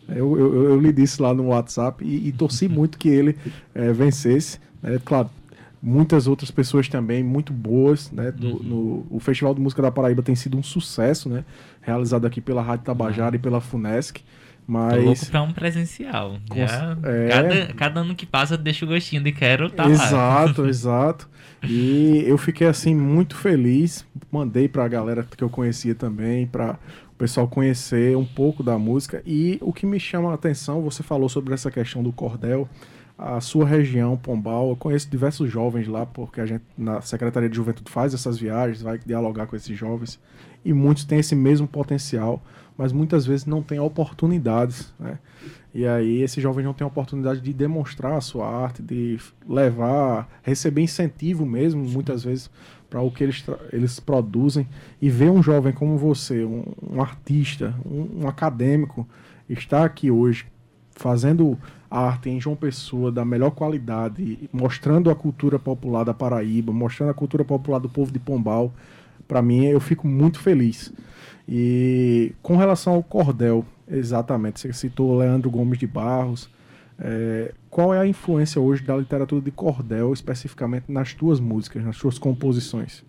Eu, eu, eu lhe disse lá no WhatsApp e, e torci muito que ele é, vencesse. É, claro, muitas outras pessoas também muito boas, né? Do, no, o Festival de Música da Paraíba tem sido um sucesso, né? Realizado aqui pela Rádio Tabajara e pela Funesc. Tô louco Mas pra um presencial. Com- Já, é. cada, cada ano que passa deixa o gostinho de quero tá lá. exato, exato. E eu fiquei assim muito feliz. Mandei pra galera que eu conhecia também, para o pessoal conhecer um pouco da música. E o que me chama a atenção, você falou sobre essa questão do cordel, a sua região, Pombal. Eu conheço diversos jovens lá, porque a gente na Secretaria de Juventude faz essas viagens, vai dialogar com esses jovens. E muitos têm esse mesmo potencial, mas muitas vezes não têm oportunidades, né? E aí esses jovens não têm a oportunidade de demonstrar a sua arte, de levar, receber incentivo mesmo, muitas vezes, para o que eles, eles produzem. E ver um jovem como você, um, um artista, um, um acadêmico, estar aqui hoje fazendo arte em João Pessoa da melhor qualidade, mostrando a cultura popular da Paraíba, mostrando a cultura popular do povo de Pombal, para mim eu fico muito feliz. E com relação ao cordel, exatamente, você citou Leandro Gomes de Barros. É, qual é a influência hoje da literatura de cordel, especificamente nas tuas músicas, nas tuas composições?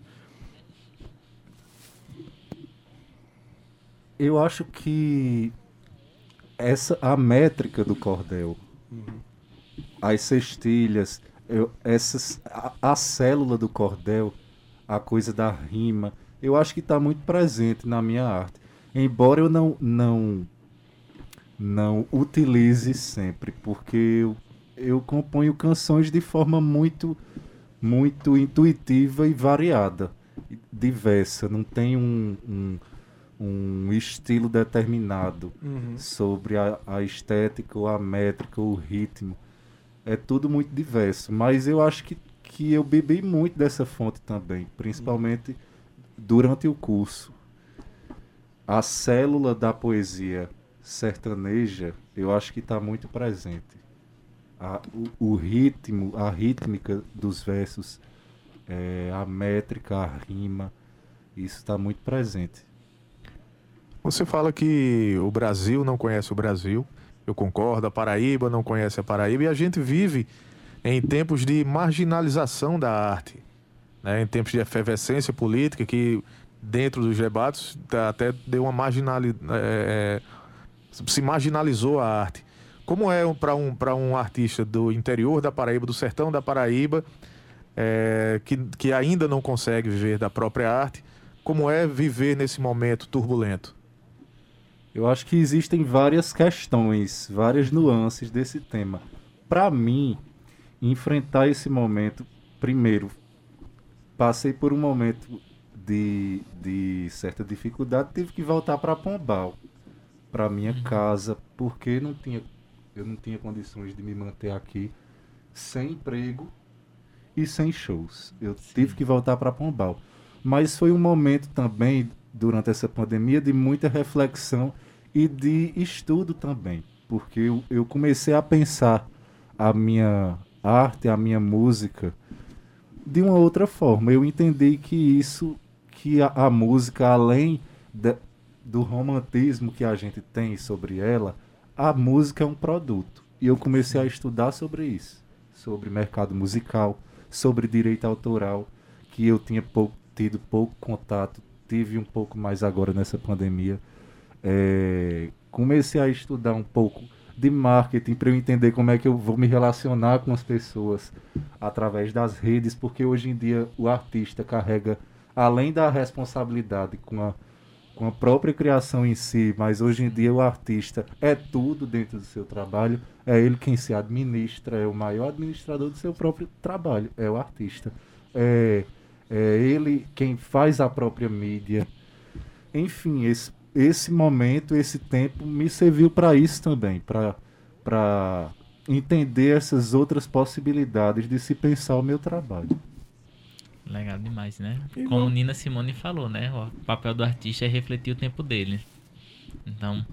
Eu acho que essa a métrica do cordel, as cestilhas, eu, essas, a, a célula do cordel, a coisa da rima, eu acho que está muito presente na minha arte. Embora eu não não não utilize sempre, porque eu, eu componho canções de forma muito muito intuitiva e variada, diversa. Não tem um, um, um estilo determinado sobre a, a estética, ou a métrica, o ritmo. É tudo muito diverso. Mas eu acho que, que eu bebi muito dessa fonte também, principalmente durante o curso. A célula da poesia sertaneja, eu acho que está muito presente. A- o, o ritmo, a rítmica dos versos, é, a métrica, a rima, isso está muito presente. Você fala que o Brasil não conhece o Brasil. Eu concordo, a Paraíba não conhece a Paraíba. E a gente vive em tempos de marginalização da arte. né? Em tempos de efervescência política, que dentro dos debates até deu uma marginalidade. Se marginalizou a arte. Como é para um, um artista do interior da Paraíba, do sertão da Paraíba, é, que, que ainda não consegue viver da própria arte, como é viver nesse momento turbulento? Eu acho que existem várias questões, várias nuances desse tema. Para mim, enfrentar esse momento, primeiro, passei por um momento de, de certa dificuldade, tive que voltar para Pombal, para minha casa, porque não tinha, eu não tinha condições de me manter aqui sem emprego e sem shows. Eu tive que voltar para Pombal. Mas foi um momento também, durante essa pandemia, de muita reflexão e de estudo também. Porque eu, eu comecei a pensar a minha arte, a minha música de uma outra forma. Eu entendi que isso, que a, a música, além da- do romantismo que a gente tem sobre ela, a música é um produto. E eu comecei a estudar sobre isso, sobre mercado musical, sobre direito autoral, que eu tinha pouco, tido pouco contato, tive um pouco mais agora nessa pandemia. É, comecei a estudar um pouco de marketing para eu entender como é que eu vou me relacionar com as pessoas através das redes, porque hoje em dia o artista carrega, além da responsabilidade com a, com a própria criação em si, mas hoje em dia o artista é tudo dentro do seu trabalho, é ele quem se administra, é o maior administrador do seu próprio trabalho, é o artista. É, é ele quem faz a própria mídia. Enfim, esse, esse momento, esse tempo me serviu para isso também, para entender essas outras possibilidades de se pensar o meu trabalho. Legal demais, né? E Como não- Nina Simone falou, né? O papel do artista é refletir o tempo dele. Então,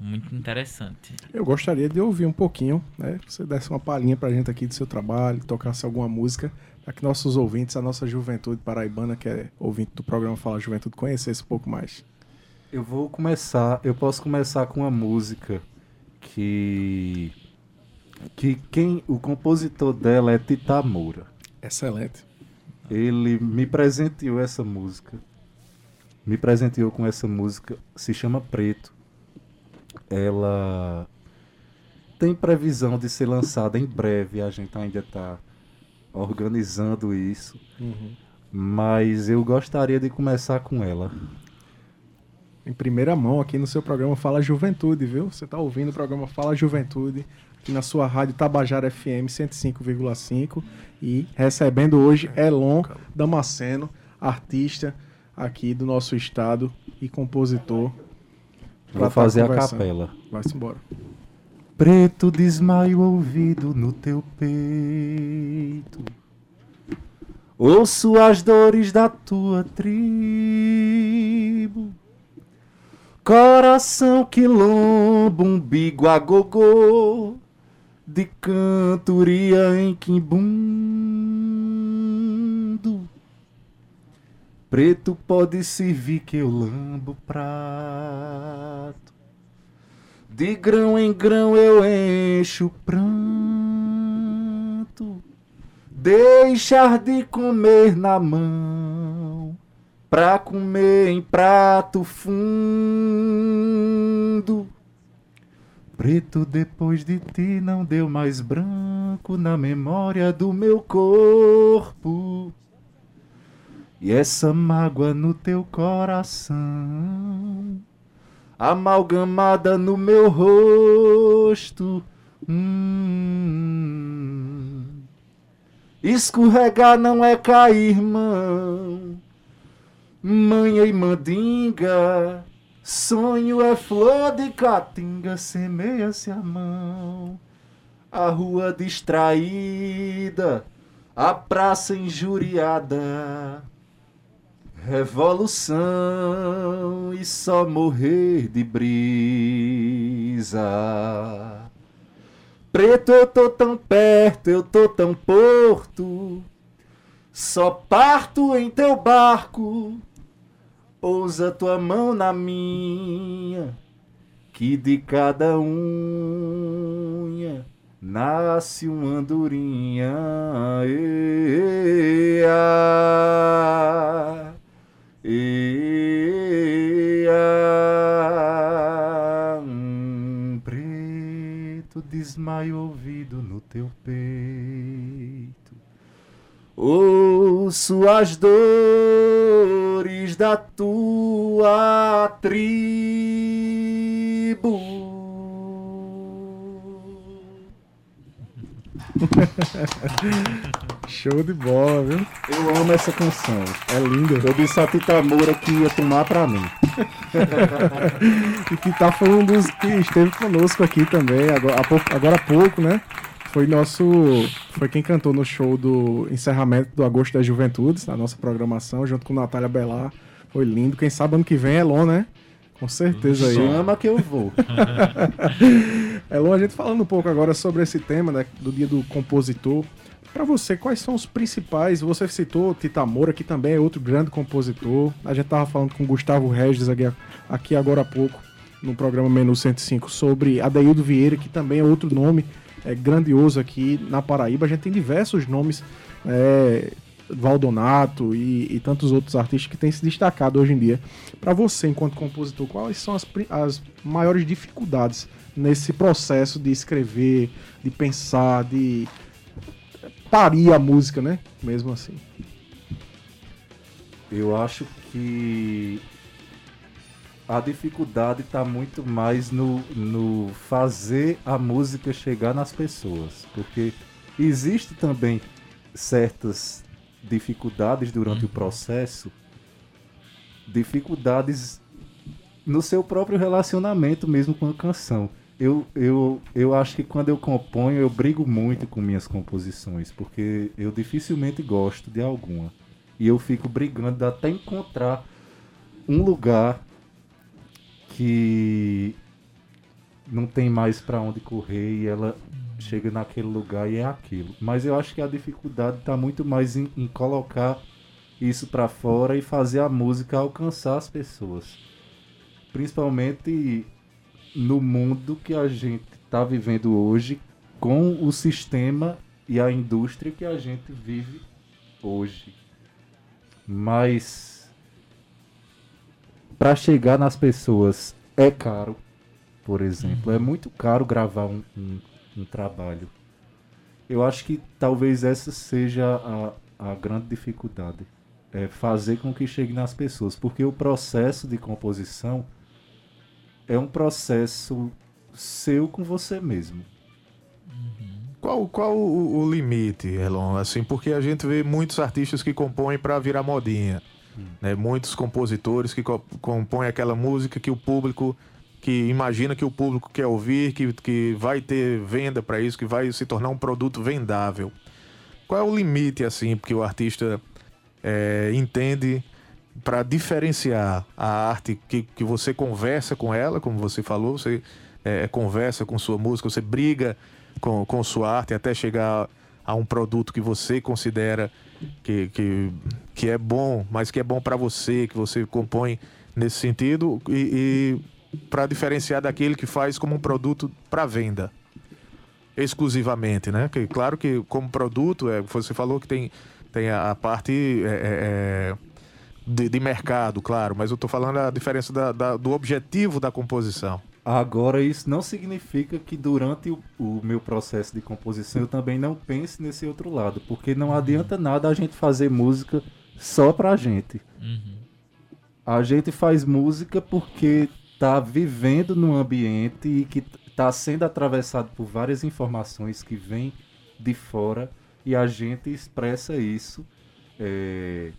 muito interessante. Eu gostaria de ouvir um pouquinho, né? Que você desse uma palhinha pra gente aqui do seu trabalho, tocasse alguma música, para que nossos ouvintes, a nossa juventude paraibana, que é ouvinte do programa Fala Juventude, conhecesse um pouco mais. Eu vou começar, eu posso começar com uma música que que quem o compositor dela é Tita Moura. Excelente. Ele me presenteou essa música. Me presenteou com essa música. Se chama Preto. Ela tem previsão de ser lançada em breve. A gente ainda está organizando isso. Uhum. Mas eu gostaria de começar com ela. Em primeira mão aqui no seu programa Fala Juventude, viu? Você está ouvindo o programa Fala Juventude aqui na sua rádio Tabajara FM 105,5 e recebendo hoje Elon Damasceno, artista aqui do nosso estado e compositor. pra Vou tá fazer a capela. Vai-se embora. Preto desmaio ouvido no teu peito. Ouço as dores da tua tribo. Coração quilombo, umbigo a gogô. De cantoria em quimbundo. Preto pode servir que eu lambo prato. De grão em grão eu encho pranto, deixar de comer na mão, pra comer em prato fundo. Preto depois de ti não deu mais branco na memória do meu corpo. E essa mágoa no teu coração amalgamada no meu rosto. Hum. Escorregar não é cair, irmão. Manha e mandinga. Sonho é flor de caatinga, semeia-se a mão. A rua distraída, a praça injuriada. Revolução e só morrer de brisa. Preto, eu tô tão perto, eu tô tão porto. Só parto em teu barco. Pousa tua mão na minha, que de cada unha nasce uma andorinha. Ea, ea, um preto desmaio ouvido no teu peito. Ouço as dores da tua tribo. Show de bola, viu? Eu amo essa canção. É linda. Eu disse a Tita Moura que ia tomar pra mim. E que tá foi um dos que esteve conosco aqui também, agora agora há pouco, né? Foi nosso. Foi quem cantou no show do encerramento do Agosto das Juventudes, na nossa programação, junto com Natália Belar. Foi lindo. Quem sabe ano que vem é Elon, né? Com certeza aí. Chama que eu vou. Elon, a gente falando um pouco agora sobre esse tema né, do dia do compositor. Pra você, quais são os principais? Você citou Tita Moura, que também é outro grande compositor. A gente tava falando com Gustavo Regis aqui, aqui agora há pouco, no programa Menu 105, sobre Adeildo Vieira, que também é outro nome é, grandioso aqui na Paraíba. A gente tem diversos nomes, é, Valdonato e, e tantos outros artistas que têm se destacado hoje em dia. Pra você, enquanto compositor, quais são as, as maiores dificuldades nesse processo de escrever, de pensar, de parir a música, né? Mesmo assim. Eu acho que a dificuldade está muito mais no, no fazer a música chegar nas pessoas. Porque existe também certas dificuldades durante o processo, dificuldades no seu próprio relacionamento mesmo com a canção. Eu, eu, eu acho que quando eu componho, eu brigo muito com minhas composições, porque eu dificilmente gosto de alguma. E eu fico brigando até encontrar um lugar que não tem mais para onde correr e ela chega naquele lugar e é aquilo. Mas eu acho que a dificuldade está muito mais em, em colocar isso para fora e fazer a música alcançar as pessoas. Principalmente no mundo que a gente está vivendo hoje, com o sistema e a indústria que a gente vive hoje. Mas para chegar nas pessoas é caro, por exemplo. É muito caro gravar um, um, um trabalho. Eu acho que talvez essa seja a, a grande dificuldade. É fazer com que chegue nas pessoas. Porque o processo de composição é um processo seu com você mesmo. Qual, qual o, o limite, Elon? Assim, porque a gente vê muitos artistas que compõem para virar modinha. Né? Muitos compositores que co compõem aquela música que o público que imagina que o público quer ouvir, que, que vai ter venda para isso, que vai se tornar um produto vendável. Qual é o limite, assim, porque o artista é, entende para diferenciar a arte que, que você conversa com ela, como você falou, você é, conversa com sua música, você briga com, com sua arte até chegar a um produto que você considera que, que, que é bom, mas que é bom para você, que você compõe nesse sentido, e, e para diferenciar daquele que faz como um produto para venda exclusivamente, né? Que, claro que como produto, é, você falou que tem, tem a, a parte é, é, é de, de, mercado, claro, mas eu estou falando a diferença da, da, do objetivo da composição. Agora, isso não significa que durante o, o, meu processo de composição eu também não pense nesse outro lado, porque não adianta nada a gente fazer música só pra gente. Uhum. A gente faz música porque tá vivendo num ambiente e que tá sendo atravessado por várias informações que vêm de fora e a gente expressa isso é,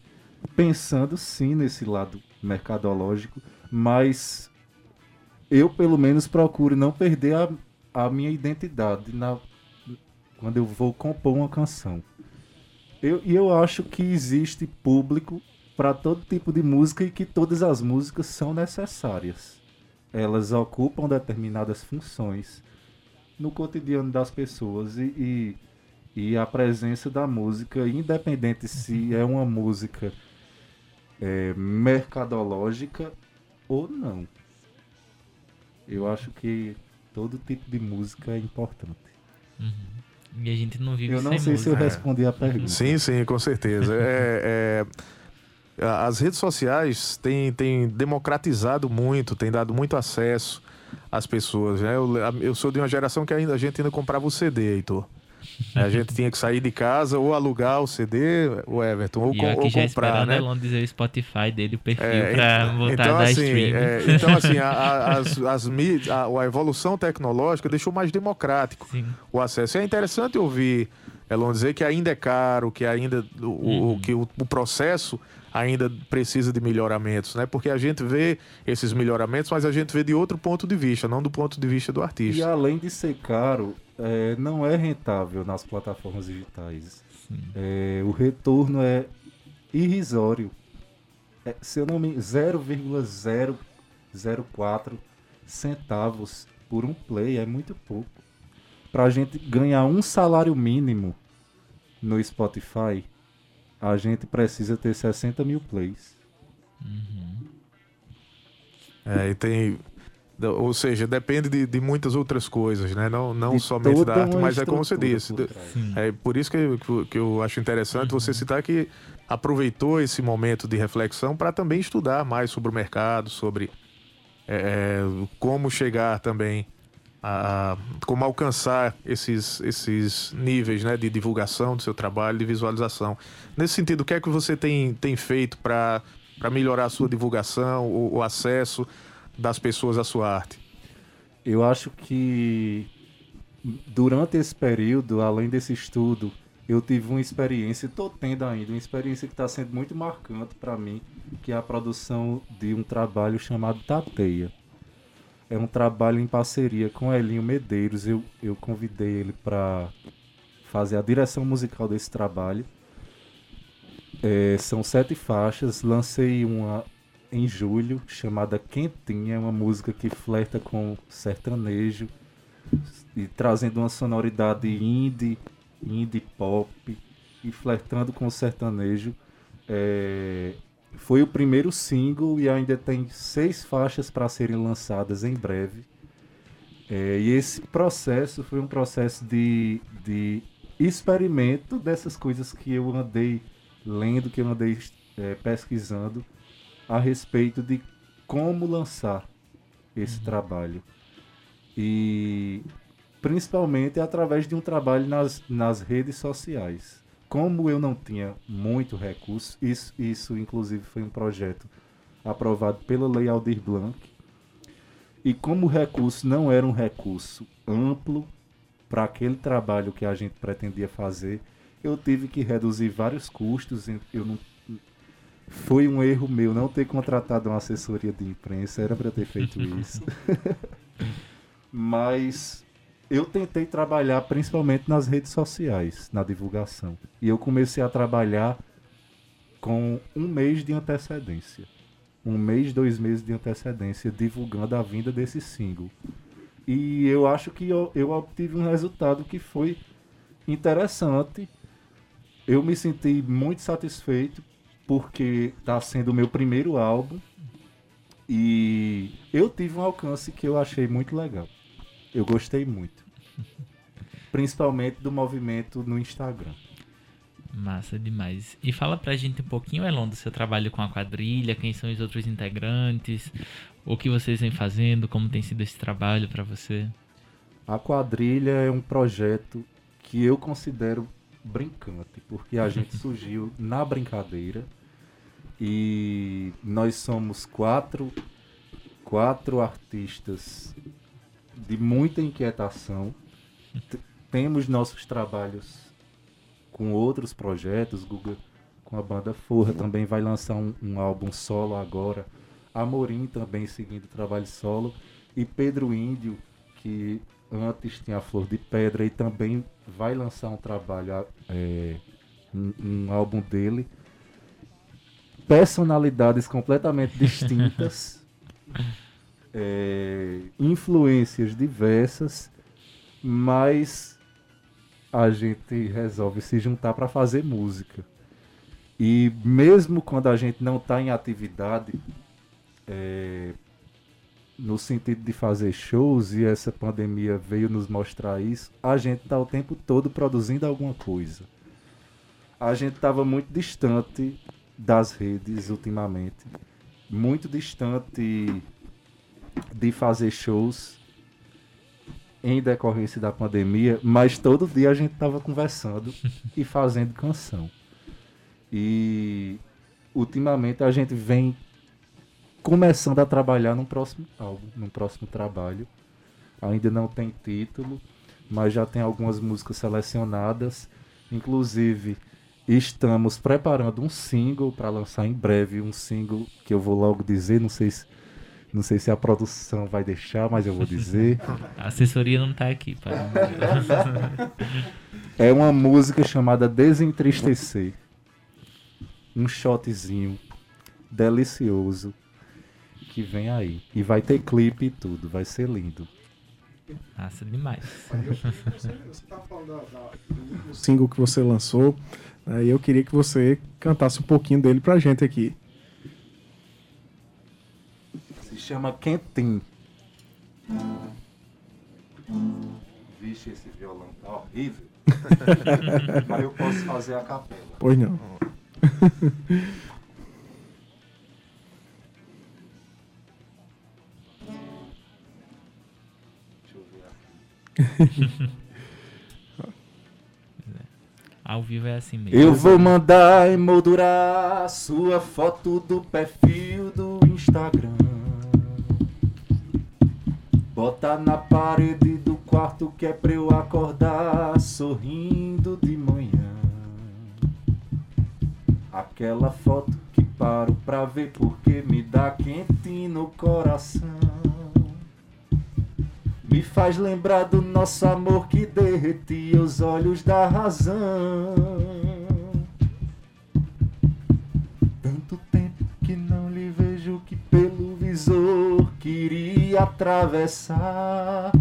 pensando sim nesse lado mercadológico, mas eu pelo menos procuro não perder a, a minha identidade na, quando eu vou compor uma canção. Eu, e eu acho que existe público para todo tipo de música e que todas as músicas são necessárias. Elas ocupam determinadas funções no cotidiano das pessoas e, e, e a presença da música, independente se é uma música é, mercadológica ou não. Eu acho que todo tipo de música é importante. Uhum. E a gente não vive Eu não sei música. se eu respondi a pergunta. Sim, sim, com certeza. é, é, as redes sociais têm, têm democratizado muito, têm dado muito acesso às pessoas. Né? Eu, eu sou de uma geração que ainda, a gente ainda comprava o CD, Heitor. A gente tinha que sair de casa ou alugar o CD, o Everton, ou, e com, ou já comprar, né? Elon dizer o Spotify dele, o perfil, é, pra botar então, da assim, stream. É, então, assim, a, a, as, as a, a, evolução tecnológica deixou mais democrático Sim. o acesso. É interessante ouvir Elon dizer que ainda é caro, que ainda o, uhum. o que o, o processo ainda precisa de melhoramentos, né? Porque a gente vê esses melhoramentos, mas a gente vê de outro ponto de vista, não do ponto de vista do artista. E além de ser caro, é, não é rentável nas plataformas digitais. É, o retorno é irrisório. É, se eu não me 0,004 centavos por um play é muito pouco. Para a gente ganhar um salário mínimo no Spotify, a gente precisa ter 60 mil plays. Uhum. É, e tem ou seja, depende de, de muitas outras coisas, né? Não, não somente da arte, mas é como você disse. Por é por isso que, eu, que eu acho interessante uhum. você citar que aproveitou esse momento de reflexão para também estudar mais sobre o mercado, sobre é, como chegar também a, como alcançar esses, esses níveis né, de divulgação do seu trabalho, de visualização. Nesse sentido, o que é que você tem, tem feito para melhorar a sua divulgação, o, o acesso das pessoas à sua arte? Eu acho que durante esse período, além desse estudo, eu tive uma experiência, estou tendo ainda, uma experiência que está sendo muito marcante para mim, que é a produção de um trabalho chamado Tateia. É um trabalho em parceria com Elinho Medeiros. Eu, eu convidei ele para fazer a direção musical desse trabalho. É, são sete faixas. Lancei uma em julho, chamada Quentinha, uma música que flerta com sertanejo e trazendo uma sonoridade indie, indie pop e flertando com o sertanejo. É, foi o primeiro single e ainda tem seis faixas para serem lançadas em breve. É, e esse processo foi um processo de, de experimento dessas coisas que eu andei lendo, que eu andei é, pesquisando a respeito de como lançar esse trabalho. E principalmente através de um trabalho nas, nas redes sociais. Como eu não tinha muito recurso, isso, isso inclusive foi um projeto aprovado pela Lei Aldir Blanc, e como o recurso não era um recurso amplo para aquele trabalho que a gente pretendia fazer, eu tive que reduzir vários custos. Eu não, foi um erro meu não ter contratado uma assessoria de imprensa, era para ter feito isso. Mas eu tentei trabalhar principalmente nas redes sociais, na divulgação. E eu comecei a trabalhar com um mês de antecedência um mês, dois meses de antecedência, divulgando a vinda desse single. E eu acho que eu, eu obtive um resultado que foi interessante. Eu me senti muito satisfeito porque está sendo o meu primeiro álbum e eu tive um alcance que eu achei muito legal. Eu gostei muito. Principalmente do movimento no Instagram. Massa demais. E fala pra gente um pouquinho, Elon, do seu trabalho com a quadrilha, quem são os outros integrantes, o que vocês vêm fazendo, como tem sido esse trabalho para você. A quadrilha é um projeto que eu considero brincante, porque a gente surgiu na brincadeira e nós somos quatro, quatro artistas de muita inquietação. Temos nossos trabalhos com outros projetos. Guga com a banda Forra também vai lançar um, um álbum solo agora. Amorim também seguindo trabalho solo. E Pedro Índio, que antes tinha a Flor de Pedra e também vai lançar um trabalho, é, um, um álbum dele. Personalidades completamente distintas, é, influências diversas, mas a gente resolve se juntar para fazer música. E mesmo quando a gente não está em atividade, é, no sentido de fazer shows, e essa pandemia veio nos mostrar isso, a gente está o tempo todo produzindo alguma coisa. A gente estava muito distante das redes ultimamente, muito distante de fazer shows em decorrência da pandemia, mas todo dia a gente estava conversando e fazendo canção. E ultimamente a gente vem começando a trabalhar num próximo álbum, num próximo trabalho. Ainda não tem título, mas já tem algumas músicas selecionadas. Inclusive, estamos preparando um single para lançar em breve, um single que eu vou logo dizer, não sei se não sei se a produção vai deixar, mas eu vou dizer. A assessoria não está aqui. Para... é uma música chamada Desentristecer. Um shotzinho delicioso que vem aí. E vai ter clipe e tudo, vai ser lindo. Massa demais. Você está falando do single que você lançou, e eu queria que você cantasse um pouquinho dele pra gente aqui chama Quentin. Vixe, esse violão tá horrível. Mas eu posso fazer a capela. Pois não. Deixa eu ver aqui. Ao vivo é assim mesmo. Eu vou mandar emoldurar sua foto do perfil do Instagram. Bota na parede do quarto que é pra eu acordar sorrindo de manhã. Aquela foto que paro pra ver porque me dá quente no coração. Me faz lembrar do nosso amor que derretia os olhos da razão. Tanto tempo que não lhe vejo que pelo visor queria atravessar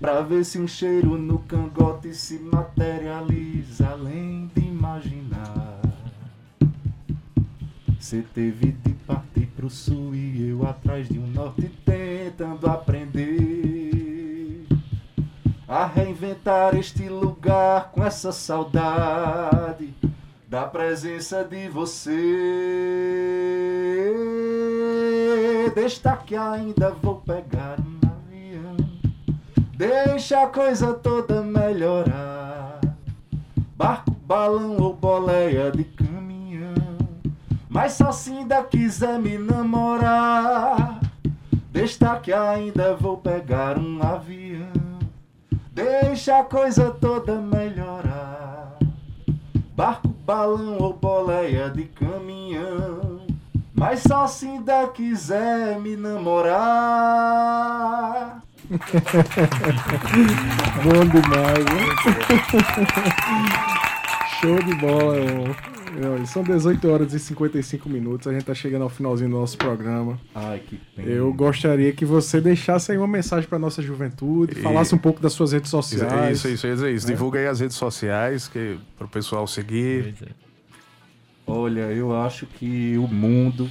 Pra ver se um cheiro no cangote se materializa além de imaginar Você teve de partir pro sul e eu atrás de um norte tentando aprender A reinventar este lugar com essa saudade da presença de você. Destaque ainda vou pegar um avião. Deixa a coisa toda melhorar. Barco, balão ou boleia de caminhão. Mas só se ainda quiser me namorar. Destaque ainda vou pegar um avião. Deixa a coisa toda melhorar. Barco, balão ou boleia de caminhão. Mas só se ainda quiser me namorar. Bom demais, né? Show de bola, irmão. Olha, São 18 horas e 55 minutos. A gente tá chegando ao finalzinho do nosso programa. Ai, que pena. Eu gostaria que você deixasse aí uma mensagem pra nossa juventude, falasse um pouco das suas redes sociais. Isso, isso, isso, isso. Divulga aí as redes sociais que, pro pessoal seguir. Pois é. Olha, eu acho que o mundo,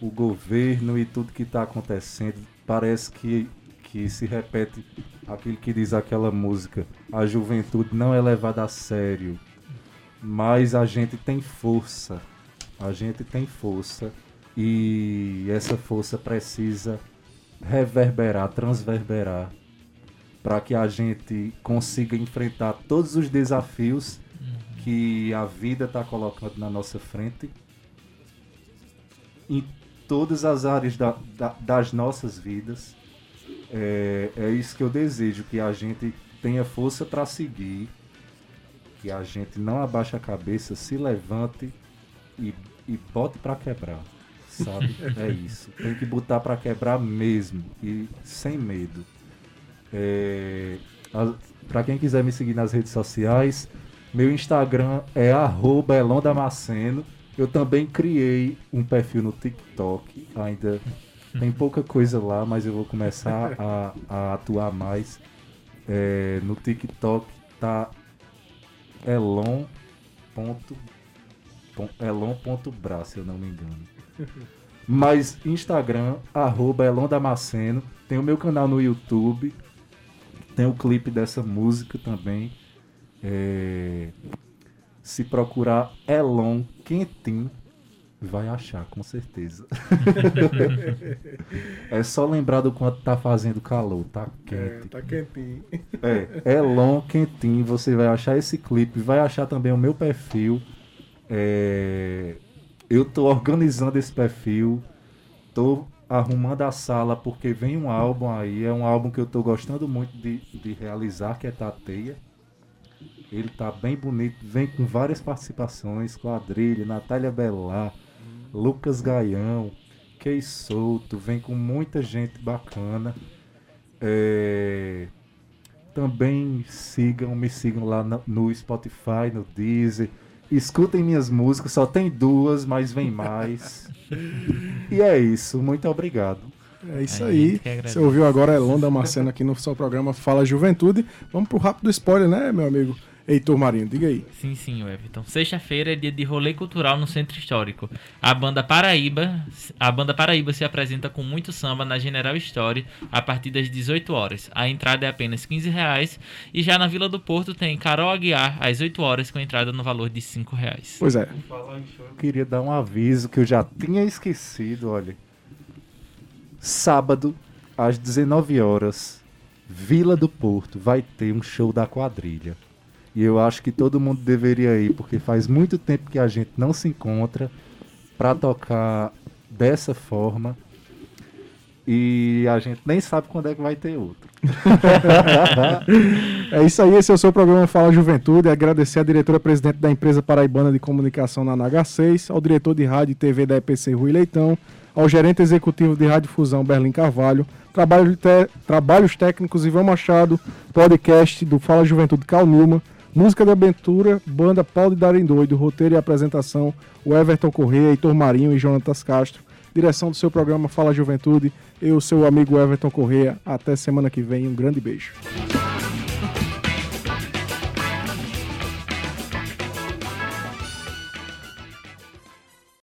o governo e tudo que está acontecendo parece que, que se repete aquilo que diz aquela música. A juventude não é levada a sério, mas a gente tem força. A gente tem força e essa força precisa reverberar, transverberar para que a gente consiga enfrentar todos os desafios que a vida está colocando na nossa frente em todas as áreas da- da- das nossas vidas. É, é isso que eu desejo, que a gente tenha força para seguir, que a gente não abaixe a cabeça, se levante e, e bote para quebrar, sabe? é isso. Tem que botar para quebrar mesmo e sem medo. É, para quem quiser me seguir nas redes sociais, meu Instagram é elondamaceno. Eu também criei um perfil no TikTok. Ainda tem pouca coisa lá, mas eu vou começar a, a atuar mais. É, no TikTok tá elon. ponto- se eu não me engano. Mas Instagram, arroba elondamaceno. Tem o meu canal no YouTube. Tem o clipe dessa música também. É, se procurar Elon Quentin, vai achar, com certeza. é só lembrar do quanto tá fazendo calor, tá É, quente. tá quentinho. É, Elon Quentin, você vai achar esse clipe, vai achar também o meu perfil. É, eu tô organizando esse perfil, tô arrumando a sala porque vem um álbum aí, é um álbum que eu tô gostando muito de, de realizar, que é Tateia. Ele tá bem bonito, vem com várias participações, Quadrilha, Natália Bellar, Lucas Gaião, Key Souto, vem com muita gente bacana. É, também sigam, me sigam lá no, Spotify, no Deezer. Escutem minhas músicas, só tem duas, mas vem mais. e é isso, muito obrigado. É isso A aí. Você ouviu agora Elon Damasceno aqui no seu programa Fala Juventude. Vamos pro rápido spoiler, né, meu amigo Heitor Marinho? Diga aí. Sim, sim, Everton. Sexta-feira é dia de rolê cultural no Centro Histórico. A banda Paraíba, a banda Paraíba se apresenta com muito samba na General Story a partir das 18 horas. A entrada é apenas 15 reais e já na Vila do Porto tem Carol Aguiar às 8 horas com entrada no valor de 5 reais. Pois é. Eu queria dar um aviso que eu já tinha esquecido, olha. Sábado, às 19 horas, Vila do Porto vai ter um show da quadrilha. E eu acho que todo mundo deveria ir, porque faz muito tempo que a gente não se encontra para tocar dessa forma. E a gente nem sabe quando é que vai ter outro. É isso aí, esse é o seu programa Fala Juventude. Agradecer à diretora-presidente da empresa paraibana de comunicação na NH6, ao diretor de rádio e TV da EPC Rui Leitão, ao gerente executivo de Rádio Fusão Berlim Carvalho, trabalho te- trabalhos técnicos Ivan Machado, podcast do Fala Juventude Cal Nilma, música de aventura, banda Paulo de Darem Doido, roteiro e apresentação, o Everton Corrêa, Heitor Marinho e Jonatas Castro. Direção do seu programa Fala Juventude, eu, seu amigo Everton Corrêa. Até semana que vem, um grande beijo.